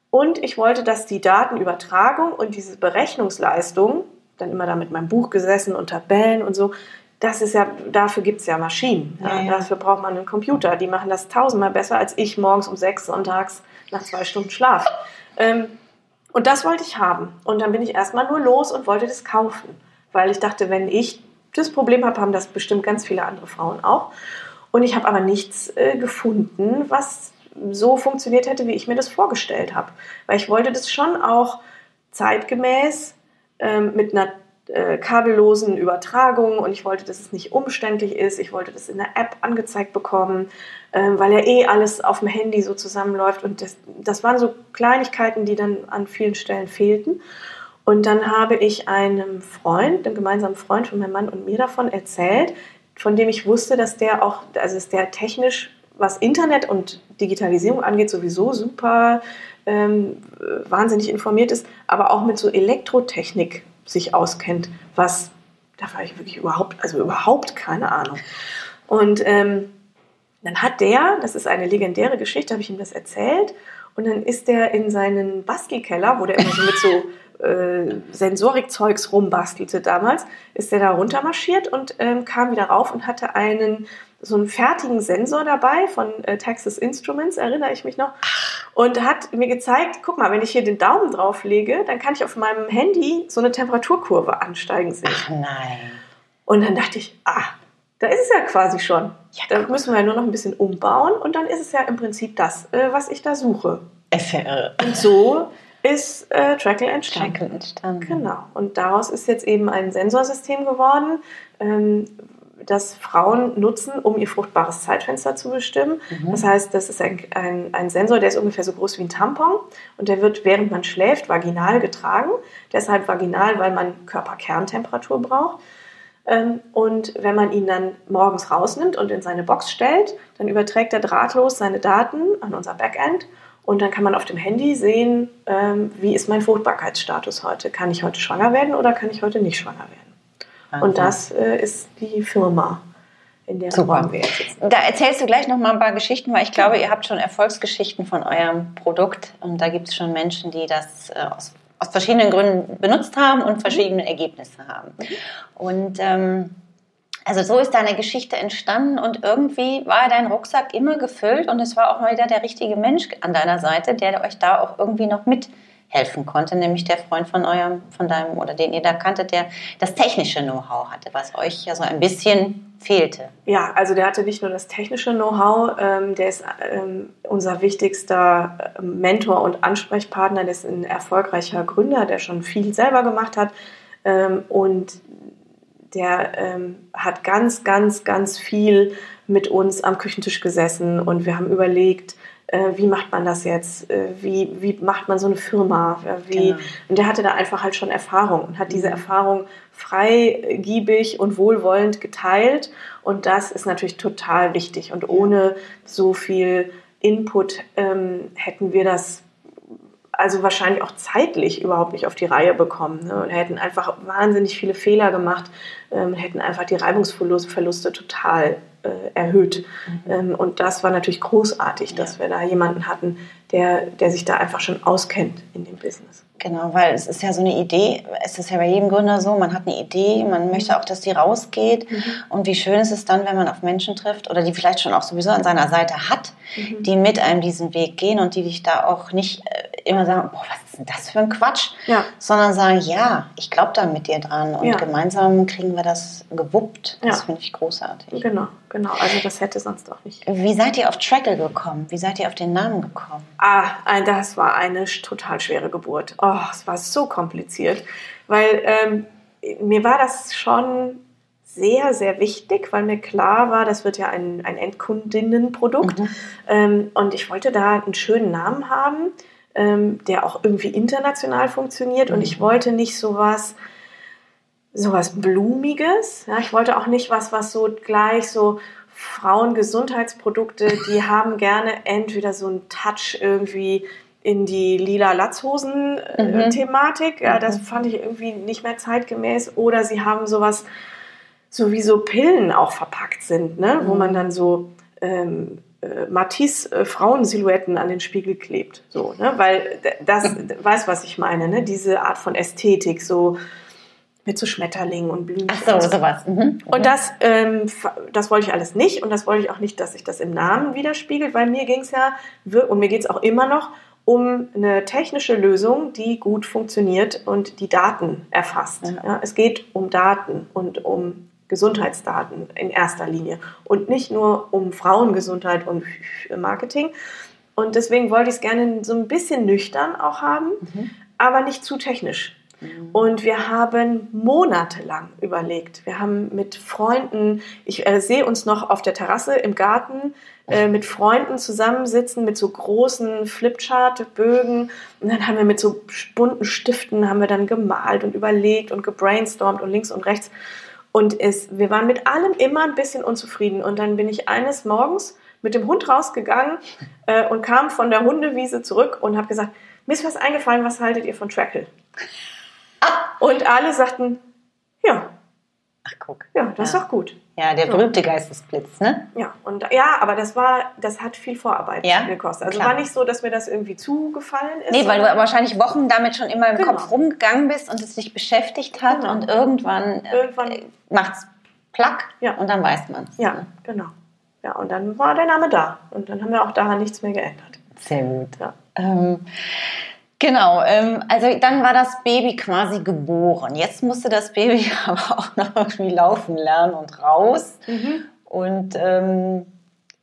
Und ich wollte, dass die Datenübertragung und diese Berechnungsleistung, dann immer da mit meinem Buch gesessen und Tabellen und so, das ist ja, dafür gibt es ja Maschinen. Ja, ja. Dafür braucht man einen Computer. Die machen das tausendmal besser als ich morgens um sechs sonntags nach zwei Stunden Schlaf. Ähm, und das wollte ich haben. Und dann bin ich erstmal nur los und wollte das kaufen. Weil ich dachte, wenn ich das Problem habe, haben das bestimmt ganz viele andere Frauen auch. Und ich habe aber nichts äh, gefunden, was so funktioniert hätte, wie ich mir das vorgestellt habe. Weil ich wollte das schon auch zeitgemäß ähm, mit einer äh, kabellosen Übertragung und ich wollte, dass es nicht umständlich ist. Ich wollte das in der App angezeigt bekommen, ähm, weil ja eh alles auf dem Handy so zusammenläuft. Und das, das waren so Kleinigkeiten, die dann an vielen Stellen fehlten. Und dann habe ich einem Freund, einem gemeinsamen Freund von meinem Mann und mir davon erzählt, von dem ich wusste, dass der auch, also ist der technisch was Internet und Digitalisierung angeht, sowieso super ähm, wahnsinnig informiert ist, aber auch mit so Elektrotechnik sich auskennt, was, da war ich wirklich überhaupt, also überhaupt keine Ahnung. Und ähm, dann hat der, das ist eine legendäre Geschichte, habe ich ihm das erzählt, und dann ist der in seinen Bastelkeller, wo der immer so mit so äh, Sensorikzeugs rumbastelte damals, ist der da runtermarschiert und ähm, kam wieder rauf und hatte einen so einen fertigen Sensor dabei von äh, Texas Instruments, erinnere ich mich noch, und hat mir gezeigt, guck mal, wenn ich hier den Daumen drauf lege, dann kann ich auf meinem Handy so eine Temperaturkurve ansteigen sehen. Ach nein. Und dann dachte ich, ah, da ist es ja quasi schon. Ja, da müssen wir ja nur noch ein bisschen umbauen und dann ist es ja im Prinzip das, äh, was ich da suche. Ist ja irre. Und so ist äh, Trackle entstanden. Trackle entstanden. Genau. Und daraus ist jetzt eben ein Sensorsystem geworden, ähm, das Frauen nutzen, um ihr fruchtbares Zeitfenster zu bestimmen. Mhm. Das heißt, das ist ein, ein, ein, Sensor, der ist ungefähr so groß wie ein Tampon und der wird, während man schläft, vaginal getragen. Deshalb vaginal, weil man Körperkerntemperatur braucht. Ähm, und wenn man ihn dann morgens rausnimmt und in seine Box stellt, dann überträgt er drahtlos seine Daten an unser Backend und dann kann man auf dem Handy sehen, ähm, wie ist mein Fruchtbarkeitsstatus heute. Kann ich heute schwanger werden oder kann ich heute nicht schwanger werden? Wahnsinn. Und das äh, ist die Firma, in der Super. wir jetzt sitzen. Da erzählst du gleich noch mal ein paar Geschichten, weil ich glaube, ihr habt schon Erfolgsgeschichten von eurem Produkt und da gibt es schon Menschen, die das äh, aus, aus, verschiedenen Gründen benutzt haben und verschiedene. Ergebnisse haben. Und ähm, also so ist deine Geschichte entstanden und irgendwie war dein Rucksack immer gefüllt und es war auch mal wieder der richtige Mensch an deiner Seite, der euch da auch irgendwie noch mit helfen konnte, nämlich der Freund von eurem, von deinem oder den ihr da kanntet, der das technische Know-how hatte, was euch ja so ein bisschen fehlte. Ja, also der hatte nicht nur das technische Know-how, ähm, der ist ähm, unser wichtigster äh, Mentor und Ansprechpartner, der ist ein erfolgreicher Gründer, der schon viel selber gemacht hat ähm, und der ähm, hat ganz, ganz, ganz viel mit uns am Küchentisch gesessen und wir haben überlegt, äh, wie macht man das jetzt, äh, wie, wie macht man so eine Firma, äh, wie, genau. und der hatte da einfach halt schon Erfahrung und hat mhm. diese Erfahrung freigiebig und wohlwollend geteilt. Und das ist natürlich total wichtig. Und ohne so viel Input ähm, hätten wir das also wahrscheinlich auch zeitlich überhaupt nicht auf die Reihe bekommen. Ne? Und hätten einfach wahnsinnig viele Fehler gemacht, ähm, hätten einfach die Reibungsverluste total äh, erhöht. Mhm. Ähm, und das war natürlich großartig, dass ja. wir da jemanden hatten, der, der sich da einfach schon auskennt in dem Business. Genau, weil es ist ja so eine Idee, es ist ja bei jedem Gründer so, man hat eine Idee, man möchte auch, dass die rausgeht. Mhm. Und wie schön ist es dann, wenn man auf Menschen trifft oder die vielleicht schon auch sowieso an seiner Seite hat, mhm. die mit einem diesen Weg gehen und die dich da auch nicht äh, immer sagen, boah, was ist denn das für ein Quatsch? Ja. Sondern sagen, ja, ich glaube da mit dir dran und ja. gemeinsam kriegen wir das gewuppt. Das ja. finde ich großartig. Genau, genau. Also das hätte sonst auch nicht. Wie seid ihr auf Trackle gekommen? Wie seid ihr auf den Namen gekommen? Ah, das war eine total schwere Geburt. Oh, es war so kompliziert, weil ähm, mir war das schon sehr, sehr wichtig, weil mir klar war, das wird ja ein, ein Endkundinnenprodukt. Mhm. Ähm, und ich wollte da einen schönen Namen haben ähm, der auch irgendwie international funktioniert. Und ich mhm. wollte nicht sowas, sowas Blumiges. Ja, ich wollte auch nicht was, was so gleich so Frauengesundheitsprodukte, die haben gerne entweder so einen Touch irgendwie in die lila Latzhosen-Thematik. Äh, mhm. Ja, das mhm. fand ich irgendwie nicht mehr zeitgemäß. Oder sie haben sowas, so wie so Pillen auch verpackt sind, ne? Mhm. wo man dann so ähm, äh, Matisse äh, Frauensilhouetten an den Spiegel klebt. So, ne? Weil das, weiß was ich meine, ne? diese Art von Ästhetik, so mit so Schmetterlingen und Blumen. Ach so, sowas. Mhm. Mhm. Und das, ähm, das wollte ich alles nicht und das wollte ich auch nicht, dass sich das im Namen widerspiegelt, weil mir ging es ja, und mir geht es auch immer noch, um eine technische Lösung, die gut funktioniert und die Daten erfasst. Ja. Ja, es geht um Daten und um Gesundheitsdaten in erster Linie und nicht nur um Frauengesundheit und Marketing. Und deswegen wollte ich es gerne so ein bisschen nüchtern auch haben, mhm. aber nicht zu technisch. Mhm. Und wir haben monatelang überlegt. Wir haben mit Freunden, ich äh, sehe uns noch auf der Terrasse im Garten, äh, mit Freunden zusammensitzen mit so großen Flipchart-Bögen. Und dann haben wir mit so bunten Stiften haben wir dann gemalt und überlegt und gebrainstormt und links und rechts. Und es, wir waren mit allem immer ein bisschen unzufrieden. Und dann bin ich eines Morgens mit dem Hund rausgegangen äh, und kam von der Hundewiese zurück und habe gesagt, mir ist was eingefallen, was haltet ihr von Trackle? Und alle sagten, ja. Ach, guck. Ja, das ja. ist doch gut. Ja, der berühmte Geistesblitz, ne? Ja, und ja, aber das war, das hat viel Vorarbeit ja? gekostet. Also Klar. war nicht so, dass mir das irgendwie zugefallen ist. Nee, weil du wahrscheinlich Wochen damit schon immer im genau. Kopf rumgegangen bist und es dich beschäftigt hat genau. und irgendwann, äh, irgendwann äh, macht's plack ja. und dann weiß man es. Ja, ne? genau. Ja, und dann war der Name da und dann haben wir auch daran nichts mehr geändert. Sehr gut. Ja. Ähm, Genau, ähm, also dann war das Baby quasi geboren. Jetzt musste das Baby aber auch noch irgendwie laufen lernen und raus. Mhm. Und ähm,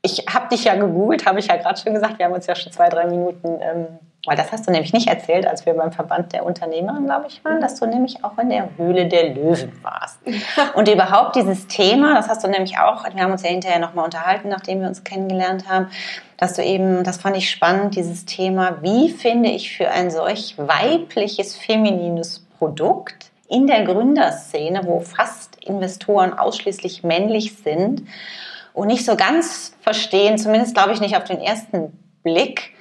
ich habe dich ja gegoogelt, habe ich ja gerade schon gesagt. Wir haben uns ja schon zwei, drei Minuten ähm, weil das hast du nämlich nicht erzählt, als wir beim Verband der Unternehmerinnen, glaube ich, waren, dass du nämlich auch in der Höhle der Löwen warst. Und überhaupt dieses Thema, das hast du nämlich auch, wir haben uns ja hinterher nochmal unterhalten, nachdem wir uns kennengelernt haben, dass du eben, das fand ich spannend, dieses Thema, wie finde ich für ein solch weibliches, feminines Produkt in der Gründerszene, wo fast Investoren ausschließlich männlich sind und nicht so ganz verstehen, zumindest glaube ich nicht auf den ersten Blick,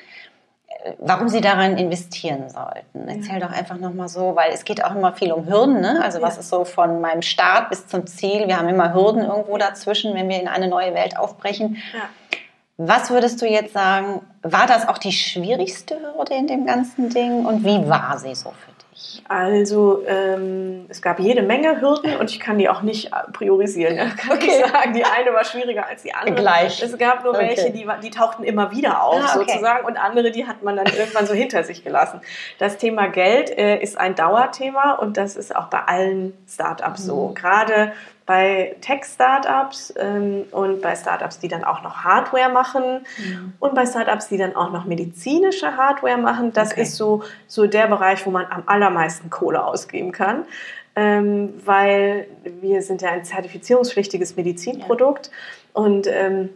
warum sie daran investieren sollten. Erzähl doch einfach nochmal so, weil es geht auch immer viel um Hürden. Ne? Also was ist so von meinem Start bis zum Ziel? Wir haben immer Hürden irgendwo dazwischen, wenn wir in eine neue Welt aufbrechen. Ja. Was würdest du jetzt sagen, war das auch die schwierigste Hürde in dem ganzen Ding und wie war sie so für? Also ähm, es gab jede Menge Hürden und ich kann die auch nicht priorisieren. Kann okay. ich sagen, die eine war schwieriger als die andere. Gleich. Es gab nur okay. welche, die, die tauchten immer wieder auf ah, okay. sozusagen und andere, die hat man dann irgendwann so hinter sich gelassen. Das Thema Geld äh, ist ein Dauerthema und das ist auch bei allen Startups mhm. so. Gerade bei Tech-Startups ähm, und bei Startups, die dann auch noch Hardware machen mhm. und bei Startups, die dann auch noch medizinische Hardware machen. Das okay. ist so, so der Bereich, wo man am allermeisten Kohle ausgeben kann. ähm, weil wir sind ja ein zertifizierungspflichtiges Medizinprodukt ja. und ähm,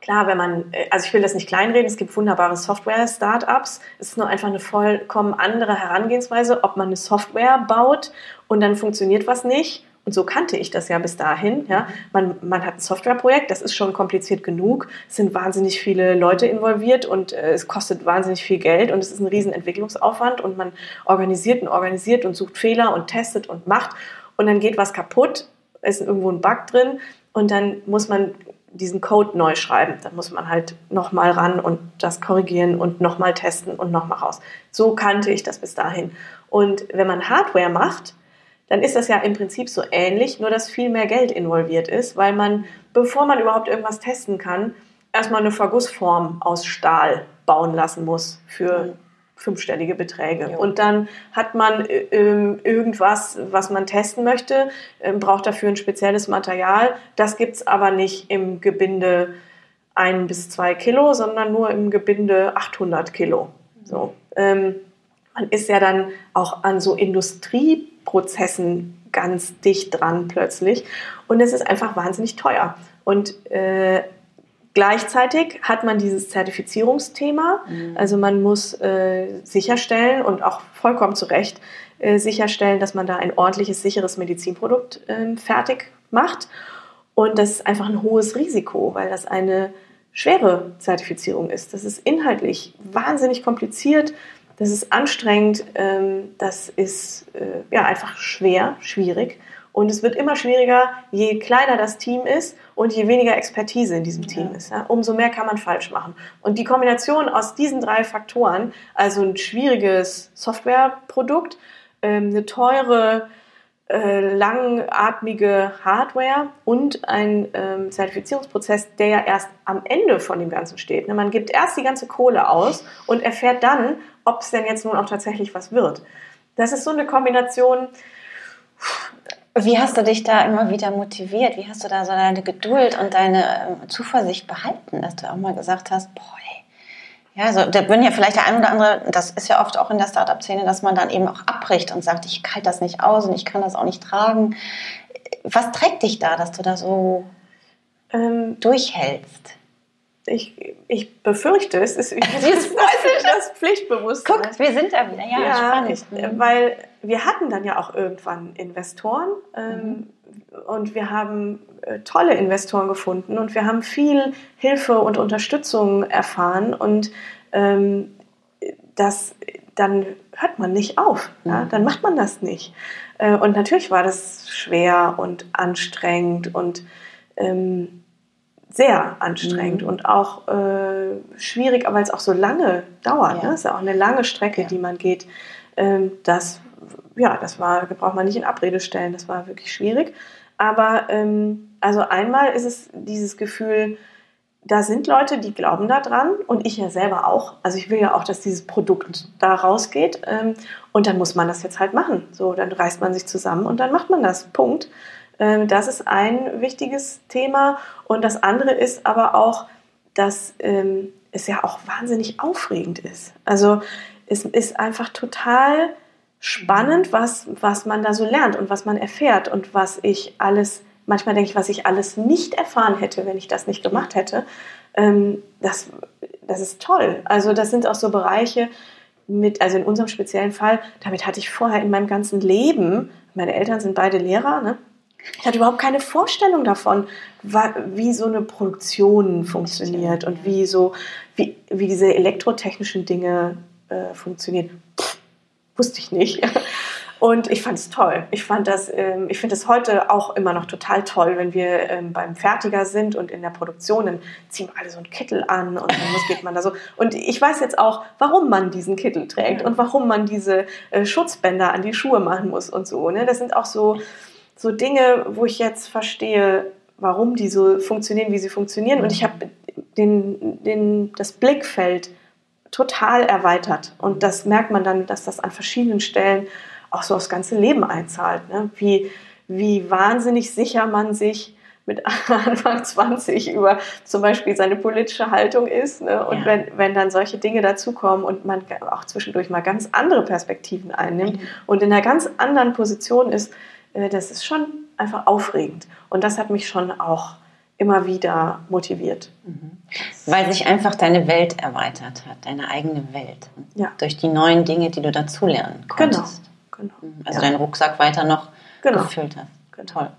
Klar, wenn man, äh, also ich will das nicht kleinreden, es gibt wunderbare Software-Startups. Es ist nur einfach eine vollkommen andere Herangehensweise, ob man eine Software baut und dann funktioniert was nicht. Und so kannte ich das ja bis dahin. Ja. Man, man hat ein Softwareprojekt, das ist schon kompliziert genug. Es sind wahnsinnig viele Leute involviert und äh, es kostet wahnsinnig viel Geld und es ist ein riesen Entwicklungsaufwand und man organisiert und organisiert und sucht Fehler und testet und macht und dann geht was kaputt, ist irgendwo ein Bug drin und dann muss man diesen Code neu schreiben. Dann muss man halt nochmal ran und das korrigieren und nochmal testen und nochmal raus. So kannte ich das bis dahin. Und wenn man Hardware macht, dann ist das ja im Prinzip so ähnlich, nur dass viel mehr Geld involviert ist, weil man, bevor man überhaupt irgendwas testen kann, erstmal eine Vergussform aus Stahl bauen lassen muss für fünfstellige Beträge. Ja. Und dann hat man äh, ähm, irgendwas, was man testen möchte, äh, braucht dafür ein spezielles Material. Das gibt es aber nicht im Gebinde ein bis zwei Kilo, sondern nur im Gebinde 800 Kilo. So. Ähm, man ist ja dann auch an so Industrieprozessen ganz dicht dran plötzlich. Und es ist einfach wahnsinnig teuer. Und äh, Gleichzeitig hat man dieses Zertifizierungsthema. Mhm. Also man muss äh, sicherstellen und auch vollkommen zu Recht äh, sicherstellen, dass man da ein ordentliches, sicheres Medizinprodukt äh, fertig macht. Und das ist einfach ein hohes Risiko, weil das eine schwere Zertifizierung ist. Das ist inhaltlich wahnsinnig kompliziert. Das ist anstrengend. Ähm, das ist äh, ja einfach schwer, schwierig. Und es wird immer schwieriger, je kleiner das Team ist und je weniger Expertise in diesem Team ja. ist. Ja, umso mehr kann man falsch machen. Und die Kombination aus diesen drei Faktoren, also ein schwieriges Softwareprodukt, ähm, eine teure, äh, langatmige Hardware und ein ähm, Zertifizierungsprozess, der ja erst am Ende von dem Ganzen steht. Ne, man gibt erst die ganze Kohle aus und erfährt dann, ob es denn jetzt nun auch tatsächlich was wird. Das ist so eine Kombination, wie hast du dich da immer wieder motiviert? Wie hast du da so deine Geduld und deine ähm, Zuversicht behalten, dass du auch mal gesagt hast, boah, ey. ja, also da würden ja vielleicht der ein oder andere, das ist ja oft auch in der Startup-Szene, dass man dann eben auch abbricht und sagt, ich halte das nicht aus und ich kann das auch nicht tragen. Was trägt dich da, dass du da so ähm, durchhältst? Ich, ich befürchte, es ist dieses das Pflichtbewusstsein. Guckt, wir sind da wieder. Ja, ja spannend. Ich, weil wir hatten dann ja auch irgendwann Investoren ähm, mhm. und wir haben äh, tolle Investoren gefunden und wir haben viel Hilfe und Unterstützung erfahren und ähm, das, dann hört man nicht auf, mhm. ja? dann macht man das nicht. Äh, und natürlich war das schwer und anstrengend und ähm, sehr anstrengend mhm. und auch äh, schwierig, weil es auch so lange dauert. Ja. Ne? Es ist ja auch eine lange Strecke, ja. die man geht. Ähm, das, ja, das war, braucht man nicht in Abrede stellen. Das war wirklich schwierig. Aber ähm, also einmal ist es dieses Gefühl, da sind Leute, die glauben da dran und ich ja selber auch. Also ich will ja auch, dass dieses Produkt da rausgeht ähm, und dann muss man das jetzt halt machen. So, dann reißt man sich zusammen und dann macht man das. Punkt. Ähm, das ist ein wichtiges Thema. Und das andere ist aber auch, dass ähm, es ja auch wahnsinnig aufregend ist. Also es ist einfach total spannend, was, was man da so lernt und was man erfährt und was ich alles, manchmal denke ich, was ich alles nicht erfahren hätte, wenn ich das nicht gemacht hätte. Ähm, das, das ist toll. Also das sind auch so Bereiche, mit, also in unserem speziellen Fall, damit hatte ich vorher in meinem ganzen Leben, meine Eltern sind beide Lehrer, ne? Ich hatte überhaupt keine Vorstellung davon, wie so eine Produktion funktioniert und wie so, wie, wie diese elektrotechnischen Dinge äh, funktionieren. Pff, wusste ich nicht. Und ich fand es toll. Ich fand das, ähm, ich finde es heute auch immer noch total toll, wenn wir ähm, beim Fertiger sind und in der Produktion, dann ziehen wir alle so einen Kittel an und dann muss, geht man da so. Und ich weiß jetzt auch, warum man diesen Kittel trägt und warum man diese äh, Schutzbänder an die Schuhe machen muss und so. Ne? Das sind auch so, so Dinge, wo ich jetzt verstehe, warum die so funktionieren, wie sie funktionieren. Und ich habe den, den, das Blickfeld total erweitert. Und das merkt man dann, dass das an verschiedenen Stellen auch so aufs ganze Leben einzahlt. Ne? Wie, wie wahnsinnig sicher man sich mit Anfang 20 über zum Beispiel seine politische Haltung ist. Ne? Und ja. wenn, wenn dann solche Dinge dazukommen und man auch zwischendurch mal ganz andere Perspektiven einnimmt mhm. und in einer ganz anderen Position ist, das ist schon einfach aufregend. Und das hat mich schon auch immer wieder motiviert. Mhm. Weil sich einfach deine Welt erweitert hat, deine eigene Welt. Ja. Durch die neuen Dinge, die du dazulernen konntest. Genau. genau. Also ja. deinen Rucksack weiter noch genau. gefüllt hast. Genau. Toll.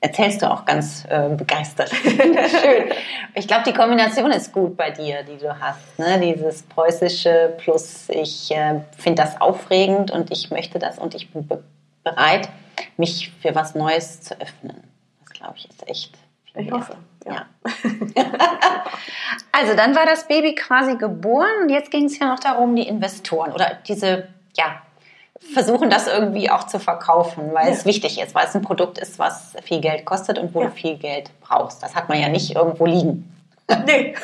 Erzählst du auch ganz äh, begeistert. Schön. Ich glaube, die Kombination ist gut bei dir, die du hast. Ne? Dieses preußische plus ich äh, finde das aufregend und ich möchte das und ich bin bereit, mich für was Neues zu öffnen. Das glaube ich ist echt ich hoffe, ja. ja. also dann war das Baby quasi geboren und jetzt ging es ja noch darum, die Investoren oder diese, ja, versuchen das irgendwie auch zu verkaufen, weil ja. es wichtig ist, weil es ein Produkt ist, was viel Geld kostet und wo ja. du viel Geld brauchst. Das hat man ja nicht irgendwo liegen. Nee.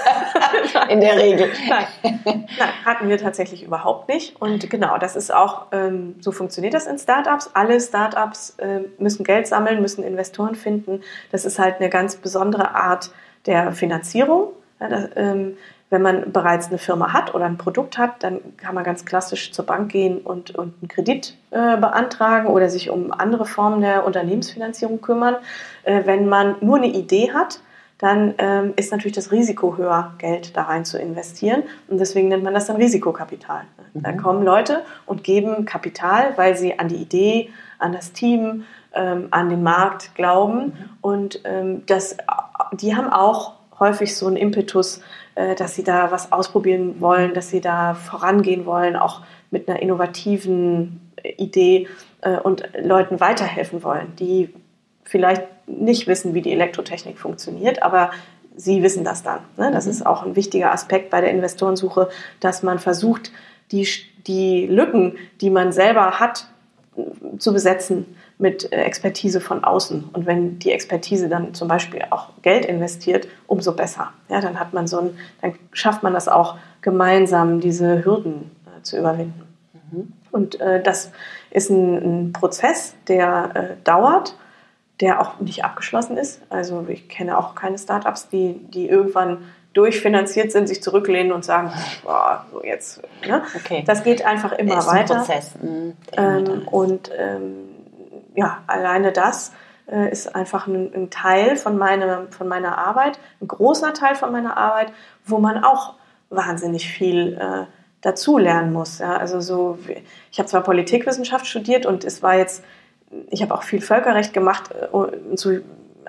In der Regel. Nein. Nein, hatten wir tatsächlich überhaupt nicht. Und genau, das ist auch, ähm, so funktioniert das in Startups. Alle Startups äh, müssen Geld sammeln, müssen Investoren finden. Das ist halt eine ganz besondere Art der Finanzierung. Ja, das, ähm, wenn man bereits eine Firma hat oder ein Produkt hat, dann kann man ganz klassisch zur Bank gehen und, und einen Kredit äh, beantragen oder sich um andere Formen der Unternehmensfinanzierung kümmern. Äh, wenn man nur eine Idee hat, dann ähm, ist natürlich das Risiko höher, Geld da rein zu investieren. Und deswegen nennt man das dann Risikokapital. Mhm. Da kommen Leute und geben Kapital, weil sie an die Idee, an das Team, ähm, an den Markt glauben. Mhm. Und ähm, das, die haben auch häufig so einen Impetus, äh, dass sie da was ausprobieren wollen, dass sie da vorangehen wollen, auch mit einer innovativen Idee äh, und Leuten weiterhelfen wollen, die vielleicht nicht wissen, wie die Elektrotechnik funktioniert, aber sie wissen das dann. Ne? Das mhm. ist auch ein wichtiger Aspekt bei der Investorensuche, dass man versucht, die, die Lücken, die man selber hat, zu besetzen mit äh, Expertise von außen. Und wenn die Expertise dann zum Beispiel auch Geld investiert, umso besser. Ja, dann hat man so ein, dann schafft man das auch gemeinsam, diese Hürden äh, zu überwinden. Mhm. Und äh, das ist ein, ein Prozess, der äh, dauert der auch nicht abgeschlossen ist. Also ich kenne auch keine Startups, die, die irgendwann durchfinanziert sind, sich zurücklehnen und sagen, boah, so jetzt. Ne? Okay. Das geht einfach immer ist weiter. Ein Prozess. Mhm, ähm, und ähm, ja, alleine das äh, ist einfach ein, ein, Teil von, meine, von meiner Arbeit, ein großer Teil von meiner Arbeit, wo man auch wahnsinnig viel äh, dazu lernen muss. Ja? Also so, ich habe zwar Politikwissenschaft studiert und es war jetzt ich habe auch viel Völkerrecht gemacht äh, und so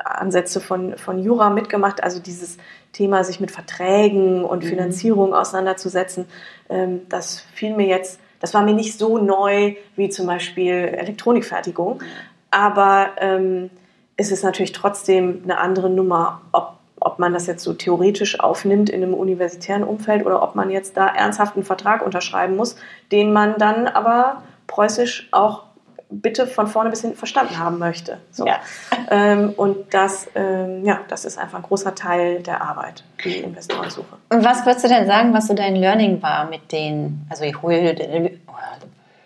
Ansätze von, von Jura mitgemacht, also dieses Thema, sich mit Verträgen und mhm. Finanzierung auseinanderzusetzen, ähm, das fiel mir jetzt, das war mir nicht so neu wie zum Beispiel Elektronikfertigung, aber ähm, es ist natürlich trotzdem eine andere Nummer, ob, ob man das jetzt so theoretisch aufnimmt in einem universitären Umfeld oder ob man jetzt da ernsthaft einen Vertrag unterschreiben muss, den man dann aber preußisch auch bitte von vorne bis hinten verstanden haben möchte. So. Ja. Ähm, und das, ähm, ja, das ist einfach ein großer Teil der Arbeit, die Investorensuche. Und was würdest du denn sagen, was so dein Learning war mit den, also die Höhle der,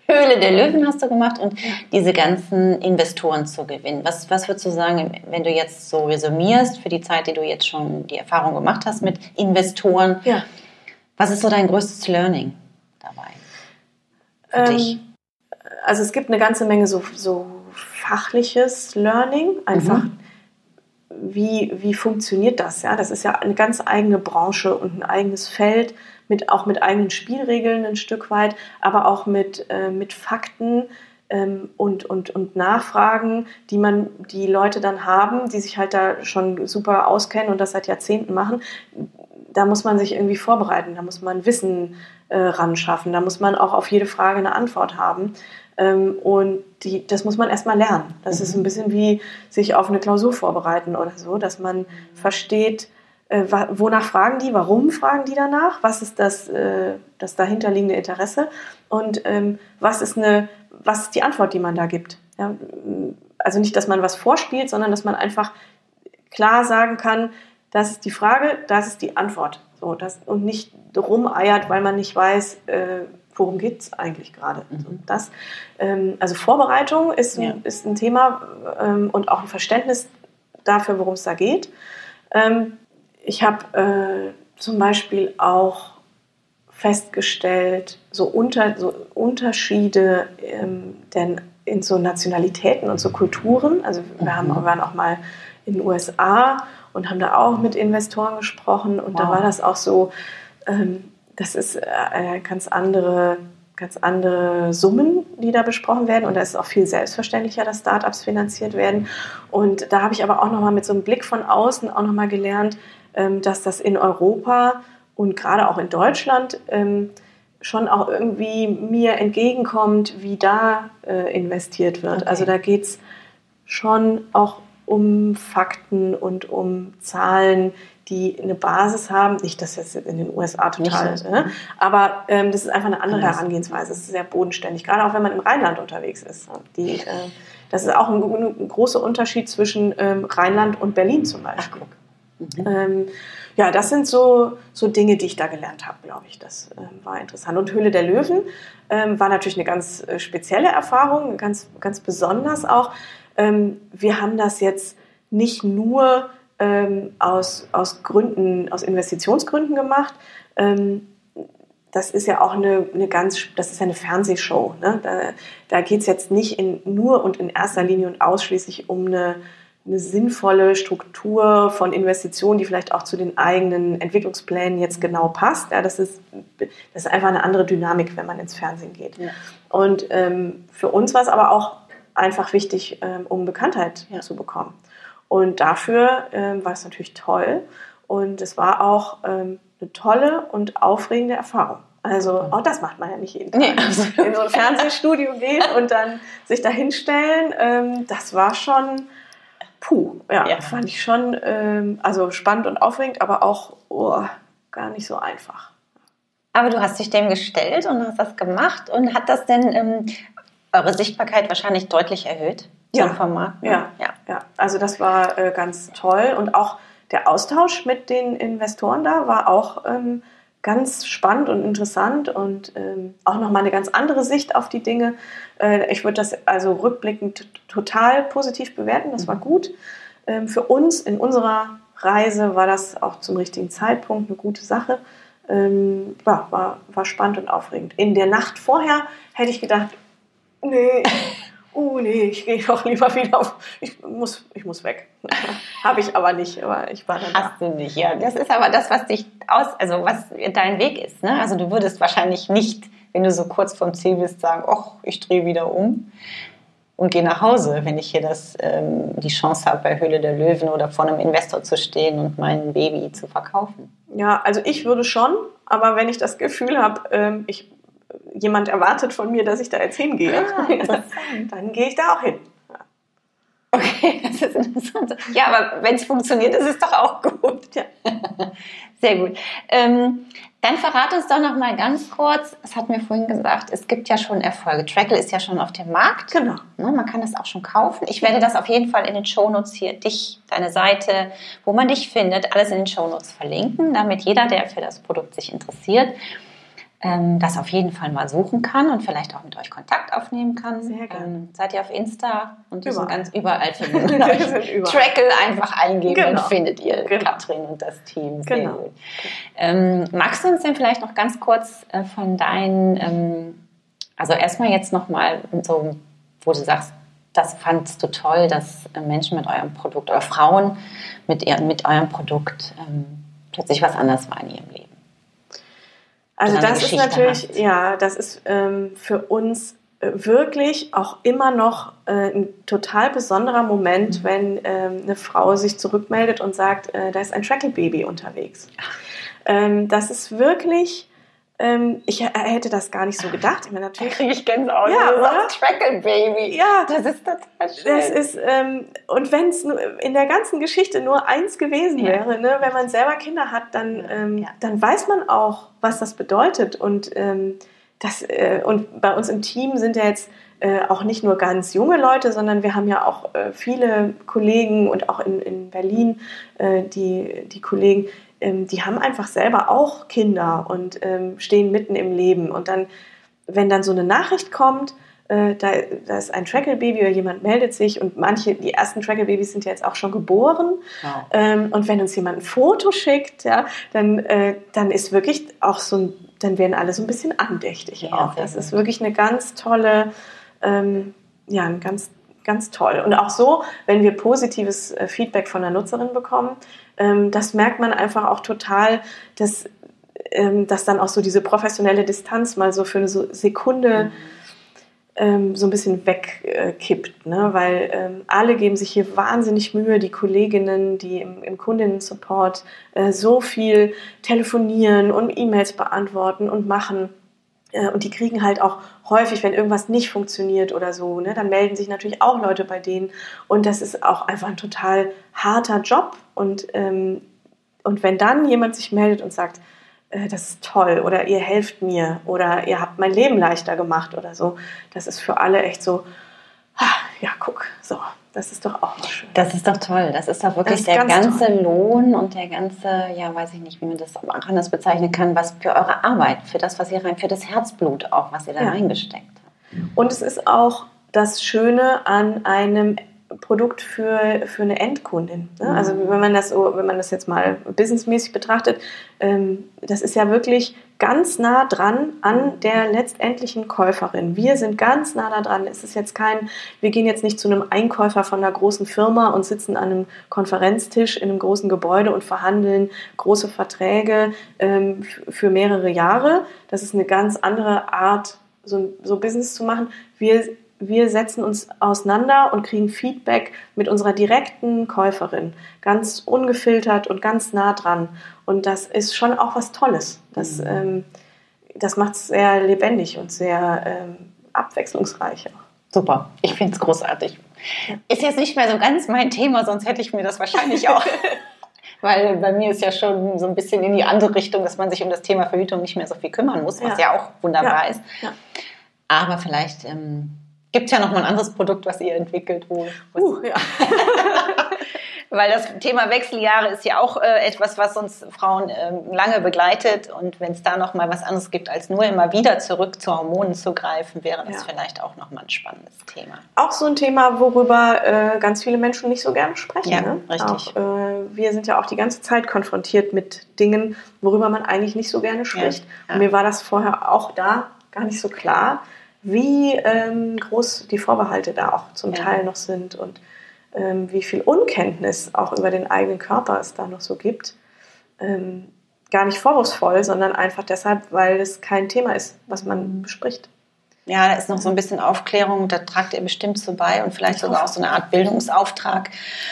Höhle der Löwen hast du gemacht und diese ganzen Investoren zu gewinnen. Was, was würdest du sagen, wenn du jetzt so resümierst für die Zeit, die du jetzt schon die Erfahrung gemacht hast mit Investoren? Ja. Was ist so dein größtes Learning dabei? Für ähm, dich? Also es gibt eine ganze Menge so, so fachliches Learning, einfach mhm. wie, wie funktioniert das? Ja, das ist ja eine ganz eigene Branche und ein eigenes Feld, mit, auch mit eigenen Spielregeln ein Stück weit, aber auch mit, äh, mit Fakten ähm, und, und, und Nachfragen, die man, die Leute dann haben, die sich halt da schon super auskennen und das seit Jahrzehnten machen. Da muss man sich irgendwie vorbereiten, da muss man Wissen äh, ran schaffen, da muss man auch auf jede Frage eine Antwort haben. Ähm, und die, das muss man erstmal lernen. Das mhm. ist ein bisschen wie sich auf eine Klausur vorbereiten oder so, dass man versteht, äh, wonach fragen die, warum fragen die danach, was ist das, äh, das dahinterliegende Interesse und ähm, was, ist eine, was ist die Antwort, die man da gibt. Ja? Also nicht, dass man was vorspielt, sondern dass man einfach klar sagen kann, das ist die Frage, das ist die Antwort. So, das, und nicht rumeiert, weil man nicht weiß, äh, worum geht es eigentlich gerade? Mhm. Das, ähm, also Vorbereitung ist, ja. ist ein Thema ähm, und auch ein Verständnis dafür, worum es da geht. Ähm, ich habe äh, zum Beispiel auch festgestellt, so, unter, so Unterschiede ähm, denn in so Nationalitäten und so Kulturen. Also wir, mhm. haben, wir waren auch mal in den USA und haben da auch mit Investoren gesprochen und wow. da war das auch so, ähm, das ist äh, ganz andere ganz andere Summen, die da besprochen werden. Und da ist es auch viel selbstverständlicher, dass Startups finanziert werden. Und da habe ich aber auch nochmal mit so einem Blick von außen auch nochmal gelernt, ähm, dass das in Europa und gerade auch in Deutschland ähm, schon auch irgendwie mir entgegenkommt, wie da äh, investiert wird. Okay. Also da geht es schon auch um Fakten und um Zahlen, die eine Basis haben. Nicht, dass das in den USA total ne? aber ähm, das ist einfach eine andere Herangehensweise. Es ist sehr bodenständig, gerade auch wenn man im Rheinland unterwegs ist. Die, äh, das ist auch ein, ein großer Unterschied zwischen ähm, Rheinland und Berlin zum Beispiel. Mhm. Ähm, ja, das sind so, so Dinge, die ich da gelernt habe, glaube ich. Das äh, war interessant. Und Höhle der Löwen ähm, war natürlich eine ganz äh, spezielle Erfahrung, ganz, ganz besonders auch. Ähm, wir haben das jetzt nicht nur ähm, aus, aus Gründen, aus Investitionsgründen gemacht. Ähm, das ist ja auch eine, eine ganz, das ist eine Fernsehshow. Ne? Da, da geht es jetzt nicht in, nur und in erster Linie und ausschließlich um eine, eine sinnvolle Struktur von Investitionen, die vielleicht auch zu den eigenen Entwicklungsplänen jetzt genau passt. Ja, das, ist, das ist einfach eine andere Dynamik, wenn man ins Fernsehen geht. Ja. Und ähm, für uns war es aber auch einfach wichtig, ähm, um Bekanntheit ja. zu bekommen. Und dafür ähm, war es natürlich toll. Und es war auch ähm, eine tolle und aufregende Erfahrung. Also auch das macht man ja nicht jeden Tag. Nee, also in so ein Fernsehstudio gehen und dann sich da hinstellen, ähm, das war schon, puh, ja, ja. fand ich schon, ähm, also spannend und aufregend, aber auch oh, gar nicht so einfach. Aber du hast dich dem gestellt und hast das gemacht und hat das denn ähm, eure Sichtbarkeit wahrscheinlich deutlich erhöht? Ja. Format. Ne? Ja, ja, ja. Also das war äh, ganz toll und auch der Austausch mit den Investoren da war auch ähm, ganz spannend und interessant und ähm, auch nochmal eine ganz andere Sicht auf die Dinge. Äh, ich würde das also rückblickend total positiv bewerten. Das war mhm. gut. Ähm, für uns in unserer Reise war das auch zum richtigen Zeitpunkt eine gute Sache. Ähm, ja, war, war spannend und aufregend. In der Nacht vorher hätte ich gedacht, nee, oh nee, ich gehe doch lieber wieder auf, ich muss, ich muss weg. Habe ich aber nicht, aber ich war dann Hast da. du nicht, ja. Das ist aber das, was dich aus, also was dein Weg ist. Ne? Also du würdest wahrscheinlich nicht, wenn du so kurz vom Ziel bist, sagen, ach, ich drehe wieder um und gehe nach Hause, wenn ich hier das, ähm, die Chance habe, bei Höhle der Löwen oder vor einem Investor zu stehen und mein Baby zu verkaufen. Ja, also ich würde schon, aber wenn ich das Gefühl habe, ähm, ich jemand erwartet von mir, dass ich da jetzt hingehe, ah, dann gehe ich da auch hin. Okay, das ist interessant. Ja, aber wenn es funktioniert, ist es doch auch gut. Ja. Sehr gut. Ähm, dann verrate uns doch noch mal ganz kurz, das hat mir vorhin gesagt, es gibt ja schon Erfolge. Trackle ist ja schon auf dem Markt. Genau. Ne, man kann das auch schon kaufen. Ich werde das auf jeden Fall in den Shownotes hier, dich, deine Seite, wo man dich findet, alles in den Shownotes verlinken, damit jeder, der für das Produkt sich interessiert, ähm, das auf jeden Fall mal suchen kann und vielleicht auch mit euch Kontakt aufnehmen kann. Sehr gerne. Ähm, seid ihr auf Insta und die sind ganz überall finden. Trackle einfach eingeben genau. und findet ihr genau. Katrin und das Team. Sehr genau. Gut. Ähm, magst du uns denn vielleicht noch ganz kurz äh, von deinen, ähm, also erstmal jetzt nochmal so, wo du sagst, das fandst du toll, dass äh, Menschen mit eurem Produkt oder Frauen mit, ihr, mit eurem Produkt ähm, plötzlich was anderes war in ihrem Leben. Also das ist natürlich, hast. ja, das ist ähm, für uns äh, wirklich auch immer noch äh, ein total besonderer Moment, mhm. wenn ähm, eine Frau sich zurückmeldet und sagt, äh, da ist ein Trackle-Baby unterwegs. Ähm, das ist wirklich ähm, ich hätte das gar nicht so gedacht. Ich meine, natürlich kriege ich Gänsehaut. Ja, oder? Trackle Baby. Ja, das ist total schön. Das ist ähm, und wenn es in der ganzen Geschichte nur eins gewesen ja. wäre, ne, wenn man selber Kinder hat, dann ähm, ja. dann weiß man auch, was das bedeutet und ähm, das äh, und bei uns im Team sind ja jetzt äh, auch nicht nur ganz junge Leute, sondern wir haben ja auch äh, viele Kollegen und auch in, in Berlin äh, die, die Kollegen, ähm, die haben einfach selber auch Kinder und ähm, stehen mitten im Leben. Und dann, wenn dann so eine Nachricht kommt, äh, da, da, ist ein Trackle-Baby oder jemand meldet sich und manche, die ersten Trackle-Babys sind ja jetzt auch schon geboren. Wow. Ähm, und wenn uns jemand ein Foto schickt, ja, dann, äh, dann ist wirklich auch so ein, dann werden alle so ein bisschen andächtig ja, auch. Das ist wirklich eine ganz tolle, ähm, ja, ganz, ganz toll. Und auch so, wenn wir positives äh, Feedback von der Nutzerin bekommen, ähm, das merkt man einfach auch total, dass, ähm, dass dann auch so diese professionelle Distanz mal so für eine Sekunde mhm. ähm, so ein bisschen wegkippt, ne? weil ähm, alle geben sich hier wahnsinnig Mühe, die Kolleginnen, die im, im Kundinnen-Support äh, so viel telefonieren und E-Mails beantworten und machen. Äh, und die kriegen halt auch häufig, wenn irgendwas nicht funktioniert oder so, ne, dann melden sich natürlich auch Leute bei denen. Und das ist auch einfach ein total harter Job. Und, ähm, und wenn dann jemand sich meldet und sagt, äh, das ist toll oder ihr helft mir oder ihr habt mein Leben leichter gemacht oder so, das ist für alle echt so, ja, guck, so, das ist doch auch schön. Das ist doch toll. Das ist doch wirklich ist der ganze toll. Lohn und der ganze, ja, weiß ich nicht, wie man das anders bezeichnen kann, was für eure Arbeit, für das, was ihr rein, für das Herzblut auch, was ihr da ja. reingesteckt habt. Und es ist auch das Schöne an einem Produkt für, für eine Endkundin. Ne? Also mhm. wenn man das so, wenn man das jetzt mal businessmäßig betrachtet, ähm, das ist ja wirklich ganz nah dran an der letztendlichen Käuferin. Wir sind ganz nah da dran. Es ist jetzt kein, wir gehen jetzt nicht zu einem Einkäufer von einer großen Firma und sitzen an einem Konferenztisch in einem großen Gebäude und verhandeln große Verträge ähm, für mehrere Jahre. Das ist eine ganz andere Art, so, so Business zu machen. Wir wir setzen uns auseinander und kriegen Feedback mit unserer direkten Käuferin, ganz ungefiltert und ganz nah dran. Und das ist schon auch was Tolles. Das, mhm. ähm, das macht es sehr lebendig und sehr ähm, abwechslungsreich. Super, ich finde es großartig. Ist jetzt nicht mehr so ganz mein Thema, sonst hätte ich mir das wahrscheinlich auch. Weil bei mir ist ja schon so ein bisschen in die andere Richtung, dass man sich um das Thema Verhütung nicht mehr so viel kümmern muss, was ja, ja auch wunderbar ja. ist. Ja. Aber vielleicht ähm, Gibt es ja noch mal ein anderes Produkt, was ihr entwickelt, wo. Uh, ja. Weil das Thema Wechseljahre ist ja auch äh, etwas, was uns Frauen äh, lange begleitet. Und wenn es da noch mal was anderes gibt, als nur immer wieder zurück zu Hormonen zu greifen, wäre das ja. vielleicht auch noch mal ein spannendes Thema. Auch so ein Thema, worüber äh, ganz viele Menschen nicht so gerne sprechen. Ja, ne? richtig. Auch, äh, wir sind ja auch die ganze Zeit konfrontiert mit Dingen, worüber man eigentlich nicht so gerne spricht. Ja, Und mir war das vorher auch da gar nicht so klar wie ähm, groß die Vorbehalte da auch zum ja. Teil noch sind und ähm, wie viel Unkenntnis auch über den eigenen Körper es da noch so gibt. Ähm, gar nicht vorwurfsvoll, sondern einfach deshalb, weil es kein Thema ist, was man bespricht. Ja, da ist noch so ein bisschen Aufklärung, da tragt ihr bestimmt so bei und vielleicht sogar auch so eine Art Bildungsauftrag,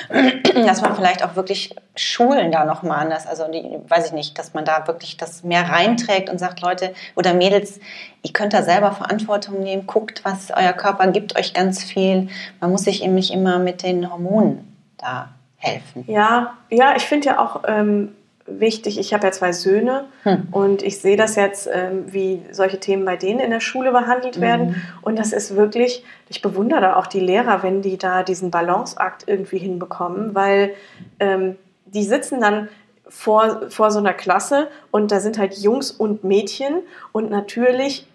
dass man vielleicht auch wirklich Schulen da nochmal anders, also die, weiß ich nicht, dass man da wirklich das mehr reinträgt und sagt, Leute oder Mädels, ihr könnt da selber Verantwortung nehmen, guckt, was euer Körper gibt euch ganz viel. Man muss sich eben nicht immer mit den Hormonen da helfen. Ja, ja, ich finde ja auch, ähm, wichtig. Ich habe ja zwei Söhne hm. und ich sehe das jetzt, ähm, wie solche Themen bei denen in der Schule behandelt werden. Mhm. Und das ist wirklich, ich bewundere da auch die Lehrer, wenn die da diesen Balanceakt irgendwie hinbekommen, weil ähm, die sitzen dann vor, vor so einer Klasse und da sind halt Jungs und Mädchen und natürlich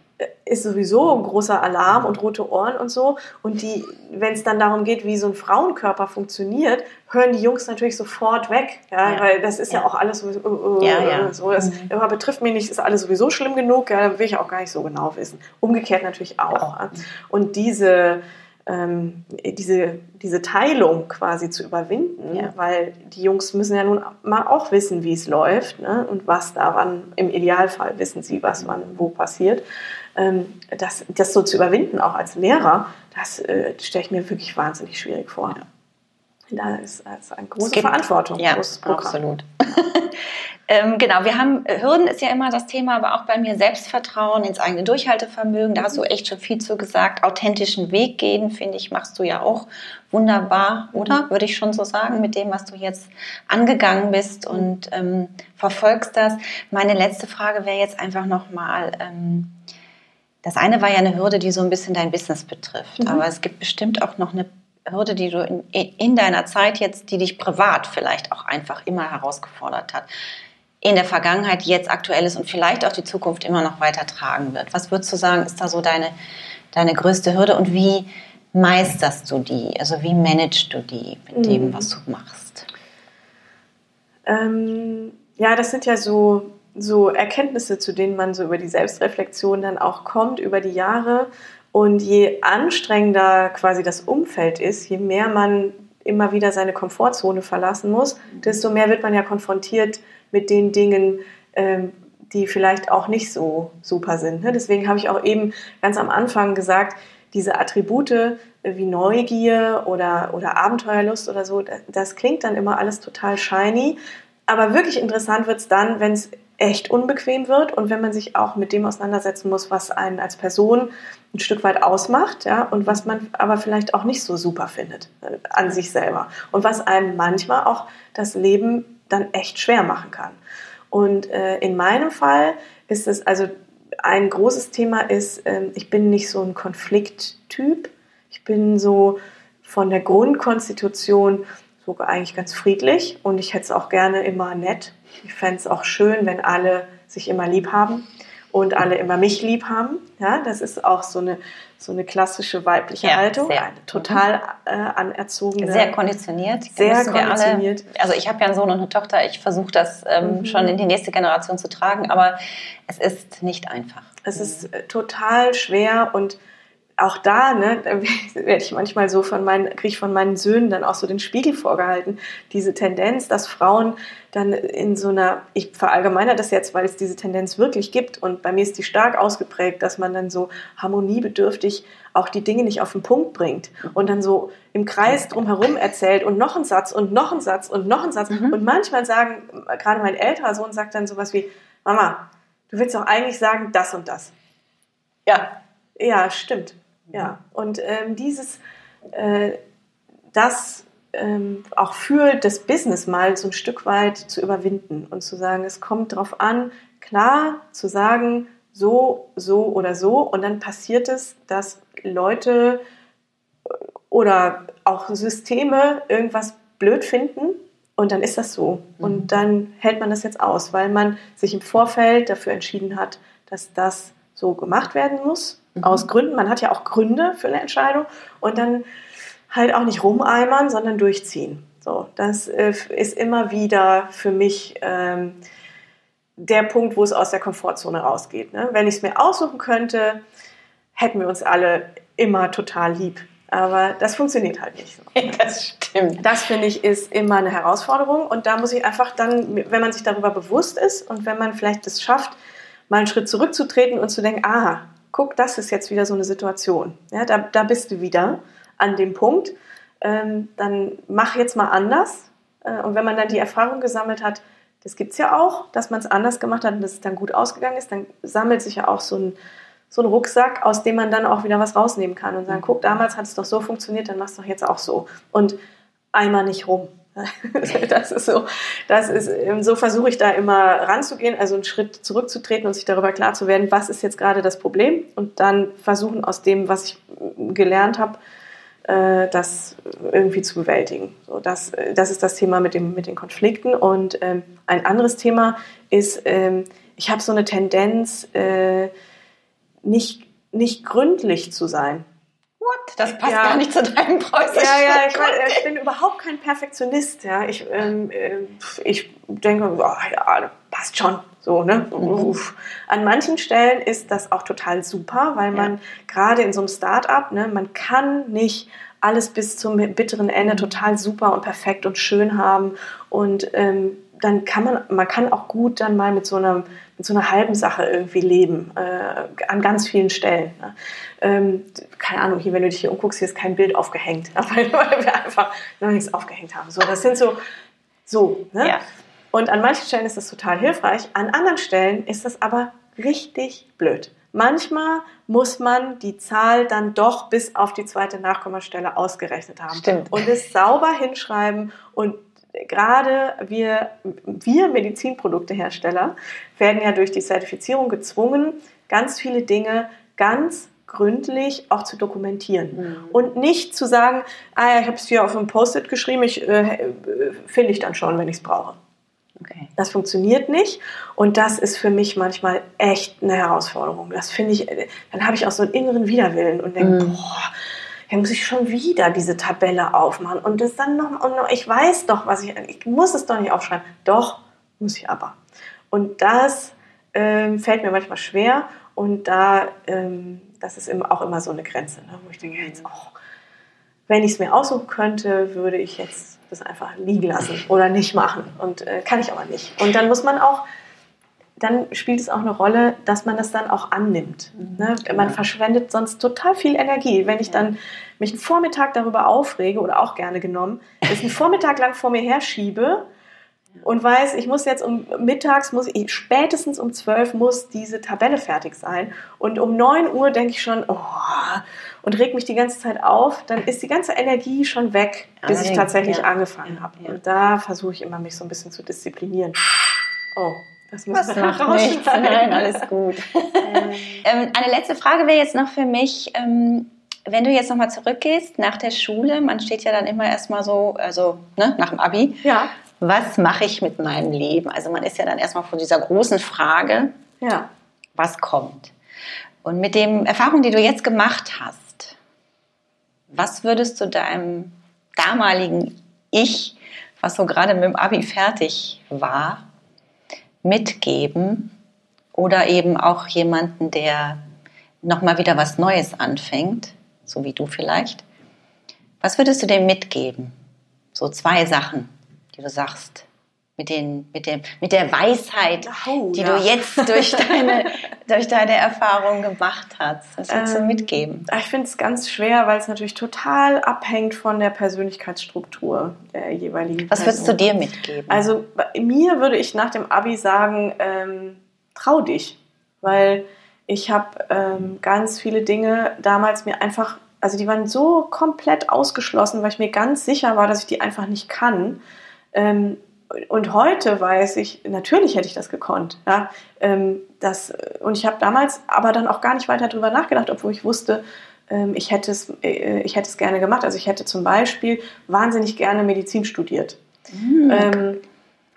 ist sowieso ein großer Alarm und rote Ohren und so. Und die, wenn es dann darum geht, wie so ein Frauenkörper funktioniert, hören die Jungs natürlich sofort weg. Ja, ja. weil das ist ja, ja auch alles sowieso, uh, uh, ja, ja. so. Das mhm. betrifft mich nicht, ist alles sowieso schlimm genug. Ja, da will ich auch gar nicht so genau wissen. Umgekehrt natürlich auch. Ja. Und diese, ähm, diese, diese Teilung quasi zu überwinden, ja. weil die Jungs müssen ja nun mal auch wissen, wie es läuft ne? und was da wann, im Idealfall wissen sie, was wann wo passiert das, das so zu überwinden, auch als Lehrer, das äh, stelle ich mir wirklich wahnsinnig schwierig vor. Ja. Da ist, ist eine große gibt, Verantwortung. Ja, absolut. ähm, genau, wir haben, Hürden ist ja immer das Thema, aber auch bei mir Selbstvertrauen ins eigene Durchhaltevermögen. Da hast du echt schon viel zu gesagt. Authentischen Weg gehen, finde ich, machst du ja auch wunderbar, oder? Mhm. Würde ich schon so sagen, mit dem, was du jetzt angegangen bist und ähm, verfolgst das. Meine letzte Frage wäre jetzt einfach nochmal, ähm, das eine war ja eine Hürde, die so ein bisschen dein Business betrifft. Mhm. Aber es gibt bestimmt auch noch eine Hürde, die du in, in, deiner Zeit jetzt, die dich privat vielleicht auch einfach immer herausgefordert hat. In der Vergangenheit, jetzt aktuell ist und vielleicht auch die Zukunft immer noch weiter tragen wird. Was würdest du sagen, ist da so deine, deine größte Hürde und wie meisterst du die? Also wie managst du die mit dem, mhm. was du machst? Ähm, ja, das sind ja so so Erkenntnisse, zu denen man so über die Selbstreflexion dann auch kommt, über die Jahre. Und je anstrengender quasi das Umfeld ist, je mehr man immer wieder seine Komfortzone verlassen muss, desto mehr wird man ja konfrontiert mit den Dingen, ähm, die vielleicht auch nicht so super sind. Ne? Deswegen habe ich auch eben ganz am Anfang gesagt, diese Attribute äh, wie Neugier oder, oder Abenteuerlust oder so, das klingt dann immer alles total shiny. Aber wirklich interessant wird es dann, wenn es echt unbequem wird und wenn man sich auch mit dem auseinandersetzen muss, was einen als Person ein Stück weit ausmacht, ja, und was man aber vielleicht auch nicht so super findet äh, an sich selber und was einem manchmal auch das Leben dann echt schwer machen kann. Und äh, in meinem Fall ist es also ein großes Thema ist, äh, ich bin nicht so ein Konflikttyp. Ich bin so von der Grundkonstitution sogar eigentlich ganz friedlich und ich hätte es auch gerne immer nett. Ich fände es auch schön, wenn alle sich immer lieb haben und alle immer mich lieb haben. Ja, das ist auch so eine, so eine klassische weibliche ja, Haltung, sehr. eine total äh, anerzogene. Sehr konditioniert. Sehr konditioniert. Alle, also ich habe ja einen Sohn und eine Tochter, ich versuche das ähm, mhm. schon in die nächste Generation zu tragen, aber es ist nicht einfach. Es ist äh, total schwer und auch da, ne, da werde ich manchmal so von meinen, kriege ich von meinen Söhnen dann auch so den Spiegel vorgehalten. Diese Tendenz, dass Frauen dann in so einer, ich verallgemeine das jetzt, weil es diese Tendenz wirklich gibt und bei mir ist die stark ausgeprägt, dass man dann so harmoniebedürftig auch die Dinge nicht auf den Punkt bringt und dann so im Kreis drumherum erzählt und noch einen Satz und noch einen Satz und noch einen Satz. Mhm. Und manchmal sagen, gerade mein älterer Sohn sagt dann sowas wie, Mama, du willst doch eigentlich sagen das und das. Ja, ja, stimmt. Ja, und ähm, dieses, äh, das ähm, auch für das Business mal so ein Stück weit zu überwinden und zu sagen, es kommt darauf an, klar zu sagen, so, so oder so. Und dann passiert es, dass Leute äh, oder auch Systeme irgendwas blöd finden und dann ist das so. Mhm. Und dann hält man das jetzt aus, weil man sich im Vorfeld dafür entschieden hat, dass das so gemacht werden muss mhm. aus Gründen. Man hat ja auch Gründe für eine Entscheidung und dann halt auch nicht rumeimern, sondern durchziehen. So, das äh, ist immer wieder für mich ähm, der Punkt, wo es aus der Komfortzone rausgeht. Ne? Wenn ich es mir aussuchen könnte, hätten wir uns alle immer total lieb. Aber das funktioniert halt nicht so. Das stimmt. Das finde ich ist immer eine Herausforderung und da muss ich einfach dann, wenn man sich darüber bewusst ist und wenn man vielleicht es schafft, mal einen Schritt zurückzutreten und zu denken, ah, guck, das ist jetzt wieder so eine Situation. Ja, da, da bist du wieder an dem Punkt. Ähm, dann mach jetzt mal anders. Äh, und wenn man dann die Erfahrung gesammelt hat, das gibt es ja auch, dass man es anders gemacht hat und dass es dann gut ausgegangen ist, dann sammelt sich ja auch so ein, so ein Rucksack, aus dem man dann auch wieder was rausnehmen kann und sagen, guck, damals hat es doch so funktioniert, dann machst du doch jetzt auch so. Und einmal nicht rum. das ist so, das ist, ähm, so versuche ich da immer ranzugehen, also einen Schritt zurückzutreten und sich darüber klar zu werden, was ist jetzt gerade das Problem und dann versuchen aus dem, was ich gelernt habe, äh, das irgendwie zu bewältigen. So, das, das ist das Thema mit, dem, mit den Konflikten. Und ähm, ein anderes Thema ist, ähm, ich habe so eine Tendenz, äh, nicht, nicht gründlich zu sein. What? Das passt ja. gar nicht zu deinem Preußischen. Ja, ja, ich, ich, bin überhaupt kein Perfektionist. Ja. Ich, ähm, äh, ich denke, oh, ja, passt schon. So, ne? Mhm. An manchen Stellen ist das auch total super, weil man ja. gerade in so einem Start-up, ne, man kann nicht alles bis zum bitteren Ende mhm. total super und perfekt und schön haben. Und ähm, dann kann man, man kann auch gut dann mal mit so einer, mit so einer halben Sache irgendwie leben, äh, an ganz vielen Stellen. Ne? Ähm, keine Ahnung, hier, wenn du dich hier umguckst, hier ist kein Bild aufgehängt, weil, weil wir einfach noch nichts aufgehängt haben. So, das sind so, so, ne? Ja. Und an manchen Stellen ist das total hilfreich, an anderen Stellen ist das aber richtig blöd. Manchmal muss man die Zahl dann doch bis auf die zweite Nachkommastelle ausgerechnet haben. Stimmt. Und es sauber hinschreiben und gerade wir, wir Medizinproduktehersteller werden ja durch die Zertifizierung gezwungen, ganz viele Dinge ganz gründlich auch zu dokumentieren mhm. und nicht zu sagen, ah ja, ich habe es hier auf einem Post-it geschrieben, ich äh, finde ich dann schon, wenn ich es brauche. Okay. Das funktioniert nicht und das ist für mich manchmal echt eine Herausforderung. Das finde ich, dann habe ich auch so einen inneren Widerwillen und denke, mhm. boah, dann muss ich schon wieder diese Tabelle aufmachen und das dann noch, und ich weiß doch, was ich, ich muss es doch nicht aufschreiben. Doch, muss ich aber. Und das ähm, fällt mir manchmal schwer und da ähm, das ist auch immer so eine Grenze, ne? wo ich denke, jetzt auch, wenn ich es mir aussuchen könnte, würde ich jetzt das einfach liegen lassen oder nicht machen. Und äh, kann ich aber nicht. Und dann muss man auch, dann spielt es auch eine Rolle, dass man das dann auch annimmt. Ne? Man verschwendet sonst total viel Energie. Wenn ich dann mich einen Vormittag darüber aufrege oder auch gerne genommen, es einen Vormittag lang vor mir herschiebe, und weiß, ich muss jetzt um mittags, muss ich, spätestens um 12 muss diese Tabelle fertig sein. Und um 9 Uhr denke ich schon, oh, und reg mich die ganze Zeit auf, dann ist die ganze Energie schon weg, bis ich tatsächlich ja. angefangen habe. Und da versuche ich immer, mich so ein bisschen zu disziplinieren. Oh. Das muss macht nichts. Nein, alles gut. ähm, eine letzte Frage wäre jetzt noch für mich. Ähm, wenn du jetzt nochmal zurückgehst nach der Schule, man steht ja dann immer erstmal so, also ne, nach dem Abi. Ja was mache ich mit meinem Leben? Also man ist ja dann erstmal vor dieser großen Frage, ja. was kommt? Und mit den Erfahrungen, die du jetzt gemacht hast, was würdest du deinem damaligen Ich, was so gerade mit dem Abi fertig war, mitgeben? Oder eben auch jemanden, der nochmal wieder was Neues anfängt, so wie du vielleicht. Was würdest du dem mitgeben? So zwei Sachen die du sagst, mit, den, mit, dem, mit der Weisheit, oh, die ja. du jetzt durch deine, durch deine Erfahrung gemacht hast? Was würdest ähm, du mitgeben? Ich finde es ganz schwer, weil es natürlich total abhängt von der Persönlichkeitsstruktur der jeweiligen Was Person. würdest du dir mitgeben? Also mir würde ich nach dem Abi sagen, ähm, trau dich, weil ich habe ähm, ganz viele Dinge damals mir einfach, also die waren so komplett ausgeschlossen, weil ich mir ganz sicher war, dass ich die einfach nicht kann. Ähm, und heute weiß ich, natürlich hätte ich das gekonnt. Ja, ähm, das, und ich habe damals aber dann auch gar nicht weiter darüber nachgedacht, obwohl ich wusste, ähm, ich, hätte es, äh, ich hätte es gerne gemacht. Also ich hätte zum Beispiel wahnsinnig gerne Medizin studiert. Mhm. Ähm,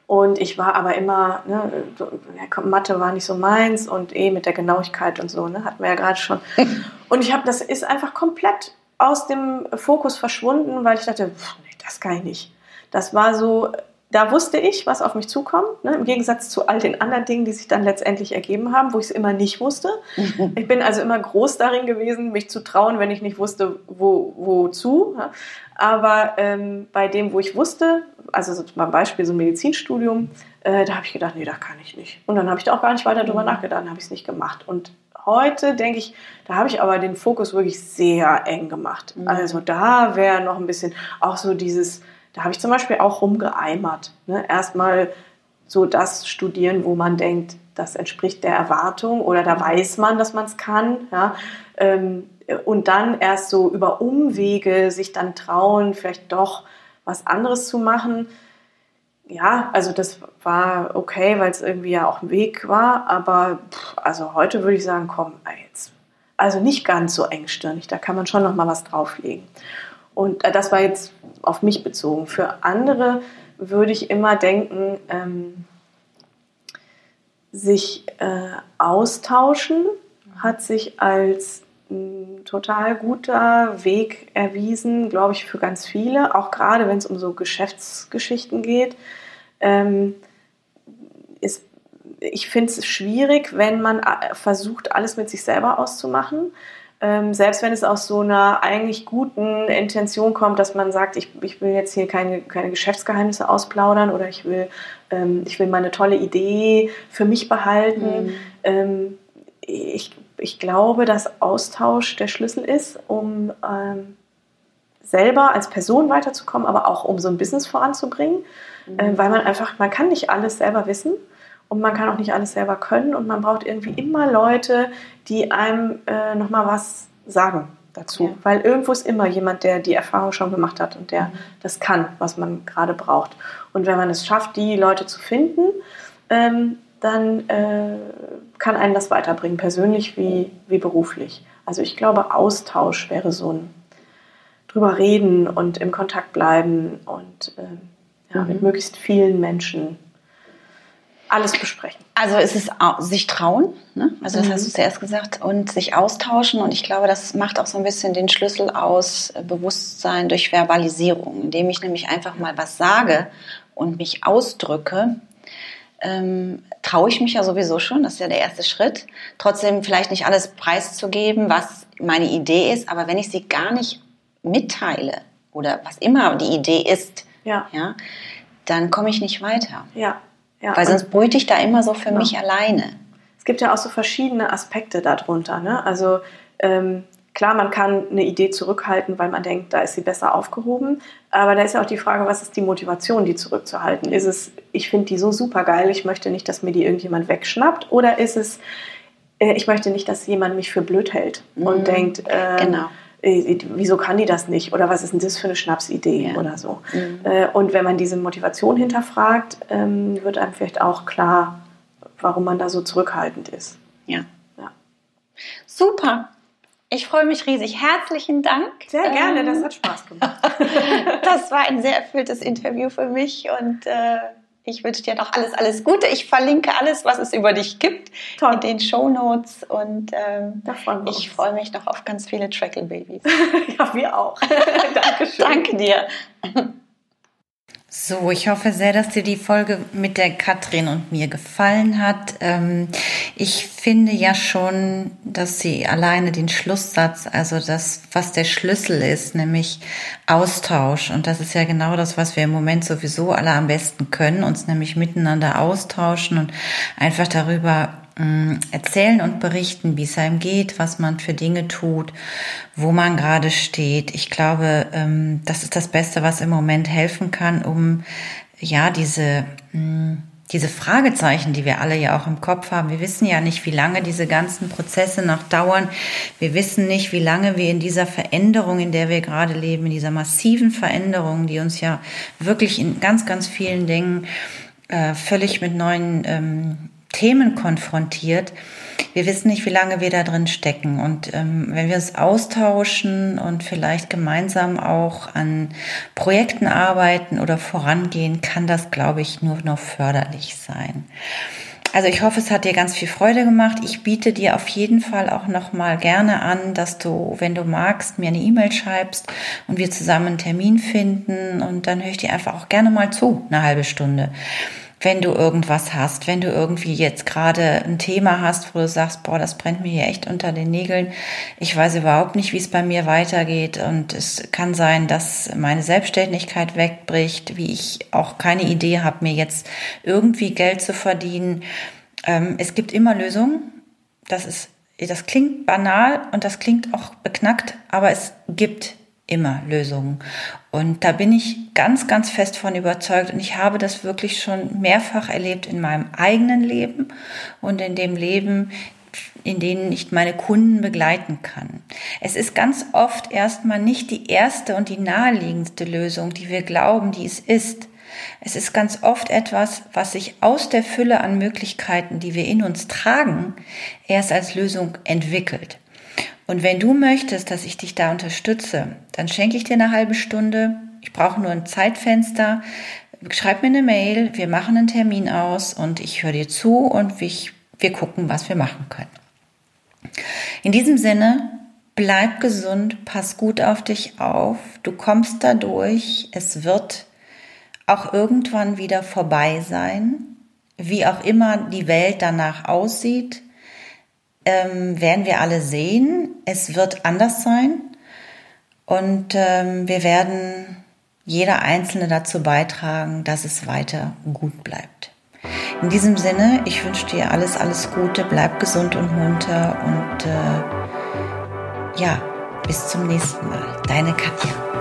und ich war aber immer, ne, Mathe war nicht so meins und eh mit der Genauigkeit und so, ne, hatten wir ja gerade schon. Und ich habe, das ist einfach komplett aus dem Fokus verschwunden, weil ich dachte, pff, nee, das kann ich nicht. Das war so, da wusste ich, was auf mich zukommt, ne? im Gegensatz zu all den anderen Dingen, die sich dann letztendlich ergeben haben, wo ich es immer nicht wusste. ich bin also immer groß darin gewesen, mich zu trauen, wenn ich nicht wusste, wo, wozu. Ja? Aber ähm, bei dem, wo ich wusste, also so zum Beispiel so ein Medizinstudium, äh, da habe ich gedacht, nee, das kann ich nicht. Und dann habe ich da auch gar nicht weiter drüber mhm. nachgedacht, dann habe ich es nicht gemacht. Und heute denke ich, da habe ich aber den Fokus wirklich sehr eng gemacht. Mhm. Also da wäre noch ein bisschen auch so dieses da habe ich zum Beispiel auch rumgeeimert. Ne? Erstmal so das studieren, wo man denkt, das entspricht der Erwartung oder da weiß man, dass man es kann. Ja? Ähm, und dann erst so über Umwege sich dann trauen, vielleicht doch was anderes zu machen. Ja, also das war okay, weil es irgendwie ja auch ein Weg war. Aber pff, also heute würde ich sagen, komm, jetzt. Also nicht ganz so engstirnig, da kann man schon noch mal was drauflegen. Und äh, das war jetzt auf mich bezogen. Für andere würde ich immer denken, ähm, sich äh, austauschen hat sich als ein total guter Weg erwiesen, glaube ich, für ganz viele, auch gerade wenn es um so Geschäftsgeschichten geht. Ähm, ist, ich finde es schwierig, wenn man äh, versucht, alles mit sich selber auszumachen ähm, selbst wenn es aus so einer eigentlich guten Intention kommt, dass man sagt, ich, ich will jetzt hier keine, keine Geschäftsgeheimnisse ausplaudern oder ich will, ähm, ich will meine tolle Idee für mich behalten. Mhm. Ähm, ich, ich glaube, dass Austausch der Schlüssel ist, um ähm, selber als Person weiterzukommen, aber auch um so ein Business voranzubringen, mhm. äh, weil man einfach, man kann nicht alles selber wissen und man kann auch nicht alles selber können und man braucht irgendwie immer Leute, die einem äh, nochmal was sagen dazu. Ja. Weil irgendwo ist immer jemand, der die Erfahrung schon gemacht hat und der mhm. das kann, was man gerade braucht. Und wenn man es schafft, die Leute zu finden, ähm, dann äh, kann einen das weiterbringen, persönlich wie, wie beruflich. Also ich glaube, Austausch wäre so ein drüber reden und im Kontakt bleiben und äh, ja, mhm. mit möglichst vielen Menschen alles besprechen. Also es ist sich trauen, ne? also das mhm. hast du zuerst gesagt, und sich austauschen. Und ich glaube, das macht auch so ein bisschen den Schlüssel aus äh, Bewusstsein durch Verbalisierung, indem ich nämlich einfach mal was sage und mich ausdrücke, ähm, traue ich mich ja sowieso schon, das ist ja der erste Schritt. Trotzdem vielleicht nicht alles preiszugeben, was meine Idee ist, aber wenn ich sie gar nicht mitteile oder was immer die Idee ist, ja. Ja, dann komme ich nicht weiter. Ja. Ja. Weil sonst brüte ich da immer so für genau. mich alleine. Es gibt ja auch so verschiedene Aspekte darunter. Ne? Also ähm, klar, man kann eine Idee zurückhalten, weil man denkt, da ist sie besser aufgehoben. Aber da ist ja auch die Frage, was ist die Motivation, die zurückzuhalten? Ist es, ich finde die so super geil, ich möchte nicht, dass mir die irgendjemand wegschnappt? Oder ist es, äh, ich möchte nicht, dass jemand mich für blöd hält und mhm. denkt, äh, genau wieso kann die das nicht oder was ist denn das für eine Schnapsidee ja. oder so. Mhm. Äh, und wenn man diese Motivation hinterfragt, ähm, wird einem vielleicht auch klar, warum man da so zurückhaltend ist. Ja. ja. Super. Ich freue mich riesig. Herzlichen Dank. Sehr gerne, das ähm, hat Spaß gemacht. das war ein sehr erfülltes Interview für mich und äh, ich wünsche dir noch alles, alles Gute. Ich verlinke alles, was es über dich gibt, Toll. in den Show Notes. Und ähm, ich freue mich noch auf ganz viele Trackle Babies. ja, wir auch. Dankeschön. Danke dir. So, ich hoffe sehr, dass dir die Folge mit der Katrin und mir gefallen hat. Ähm, ich finde ja schon, dass sie alleine den Schlusssatz, also das, was der Schlüssel ist, nämlich Austausch. Und das ist ja genau das, was wir im Moment sowieso alle am besten können, uns nämlich miteinander austauschen und einfach darüber erzählen und berichten, wie es einem geht, was man für Dinge tut, wo man gerade steht. Ich glaube, ähm, das ist das Beste, was im Moment helfen kann, um ja diese diese Fragezeichen, die wir alle ja auch im Kopf haben. Wir wissen ja nicht, wie lange diese ganzen Prozesse noch dauern. Wir wissen nicht, wie lange wir in dieser Veränderung, in der wir gerade leben, in dieser massiven Veränderung, die uns ja wirklich in ganz, ganz vielen Dingen äh, völlig mit neuen ähm, Themen konfrontiert. Wir wissen nicht, wie lange wir da drin stecken. Und ähm, wenn wir uns austauschen und vielleicht gemeinsam auch an Projekten arbeiten oder vorangehen, kann das, glaube ich, nur noch förderlich sein. Also ich hoffe, es hat dir ganz viel Freude gemacht. Ich biete dir auf jeden Fall auch noch mal gerne an, dass du, wenn du magst, mir eine E-Mail schreibst und wir zusammen einen Termin finden und dann höre ich dir einfach auch gerne mal zu, eine halbe Stunde wenn du irgendwas hast, wenn du irgendwie jetzt gerade ein Thema hast, wo du sagst, boah, das brennt mir hier echt unter den Nägeln. Ich weiß überhaupt nicht, wie es bei mir weitergeht und es kann sein, dass meine Selbstständigkeit wegbricht, wie ich auch keine Idee habe, mir jetzt irgendwie Geld zu verdienen. Ähm, es gibt immer Lösungen. Das ist, das klingt banal und das klingt auch beknackt, aber es gibt immer Lösungen. Und da bin ich ganz, ganz fest von überzeugt. Und ich habe das wirklich schon mehrfach erlebt in meinem eigenen Leben und in dem Leben, in denen ich meine Kunden begleiten kann. Es ist ganz oft erstmal nicht die erste und die naheliegendste Lösung, die wir glauben, die es ist. Es ist ganz oft etwas, was sich aus der Fülle an Möglichkeiten, die wir in uns tragen, erst als Lösung entwickelt. Und wenn du möchtest, dass ich dich da unterstütze, dann schenke ich dir eine halbe Stunde. Ich brauche nur ein Zeitfenster. Schreib mir eine Mail, wir machen einen Termin aus und ich höre dir zu und ich, wir gucken, was wir machen können. In diesem Sinne, bleib gesund, pass gut auf dich auf, du kommst da durch, es wird auch irgendwann wieder vorbei sein, wie auch immer die Welt danach aussieht ähm, werden wir alle sehen. Es wird anders sein und ähm, wir werden jeder Einzelne dazu beitragen, dass es weiter gut bleibt. In diesem Sinne, ich wünsche dir alles, alles Gute, bleib gesund und munter und äh, ja, bis zum nächsten Mal. Deine Katja.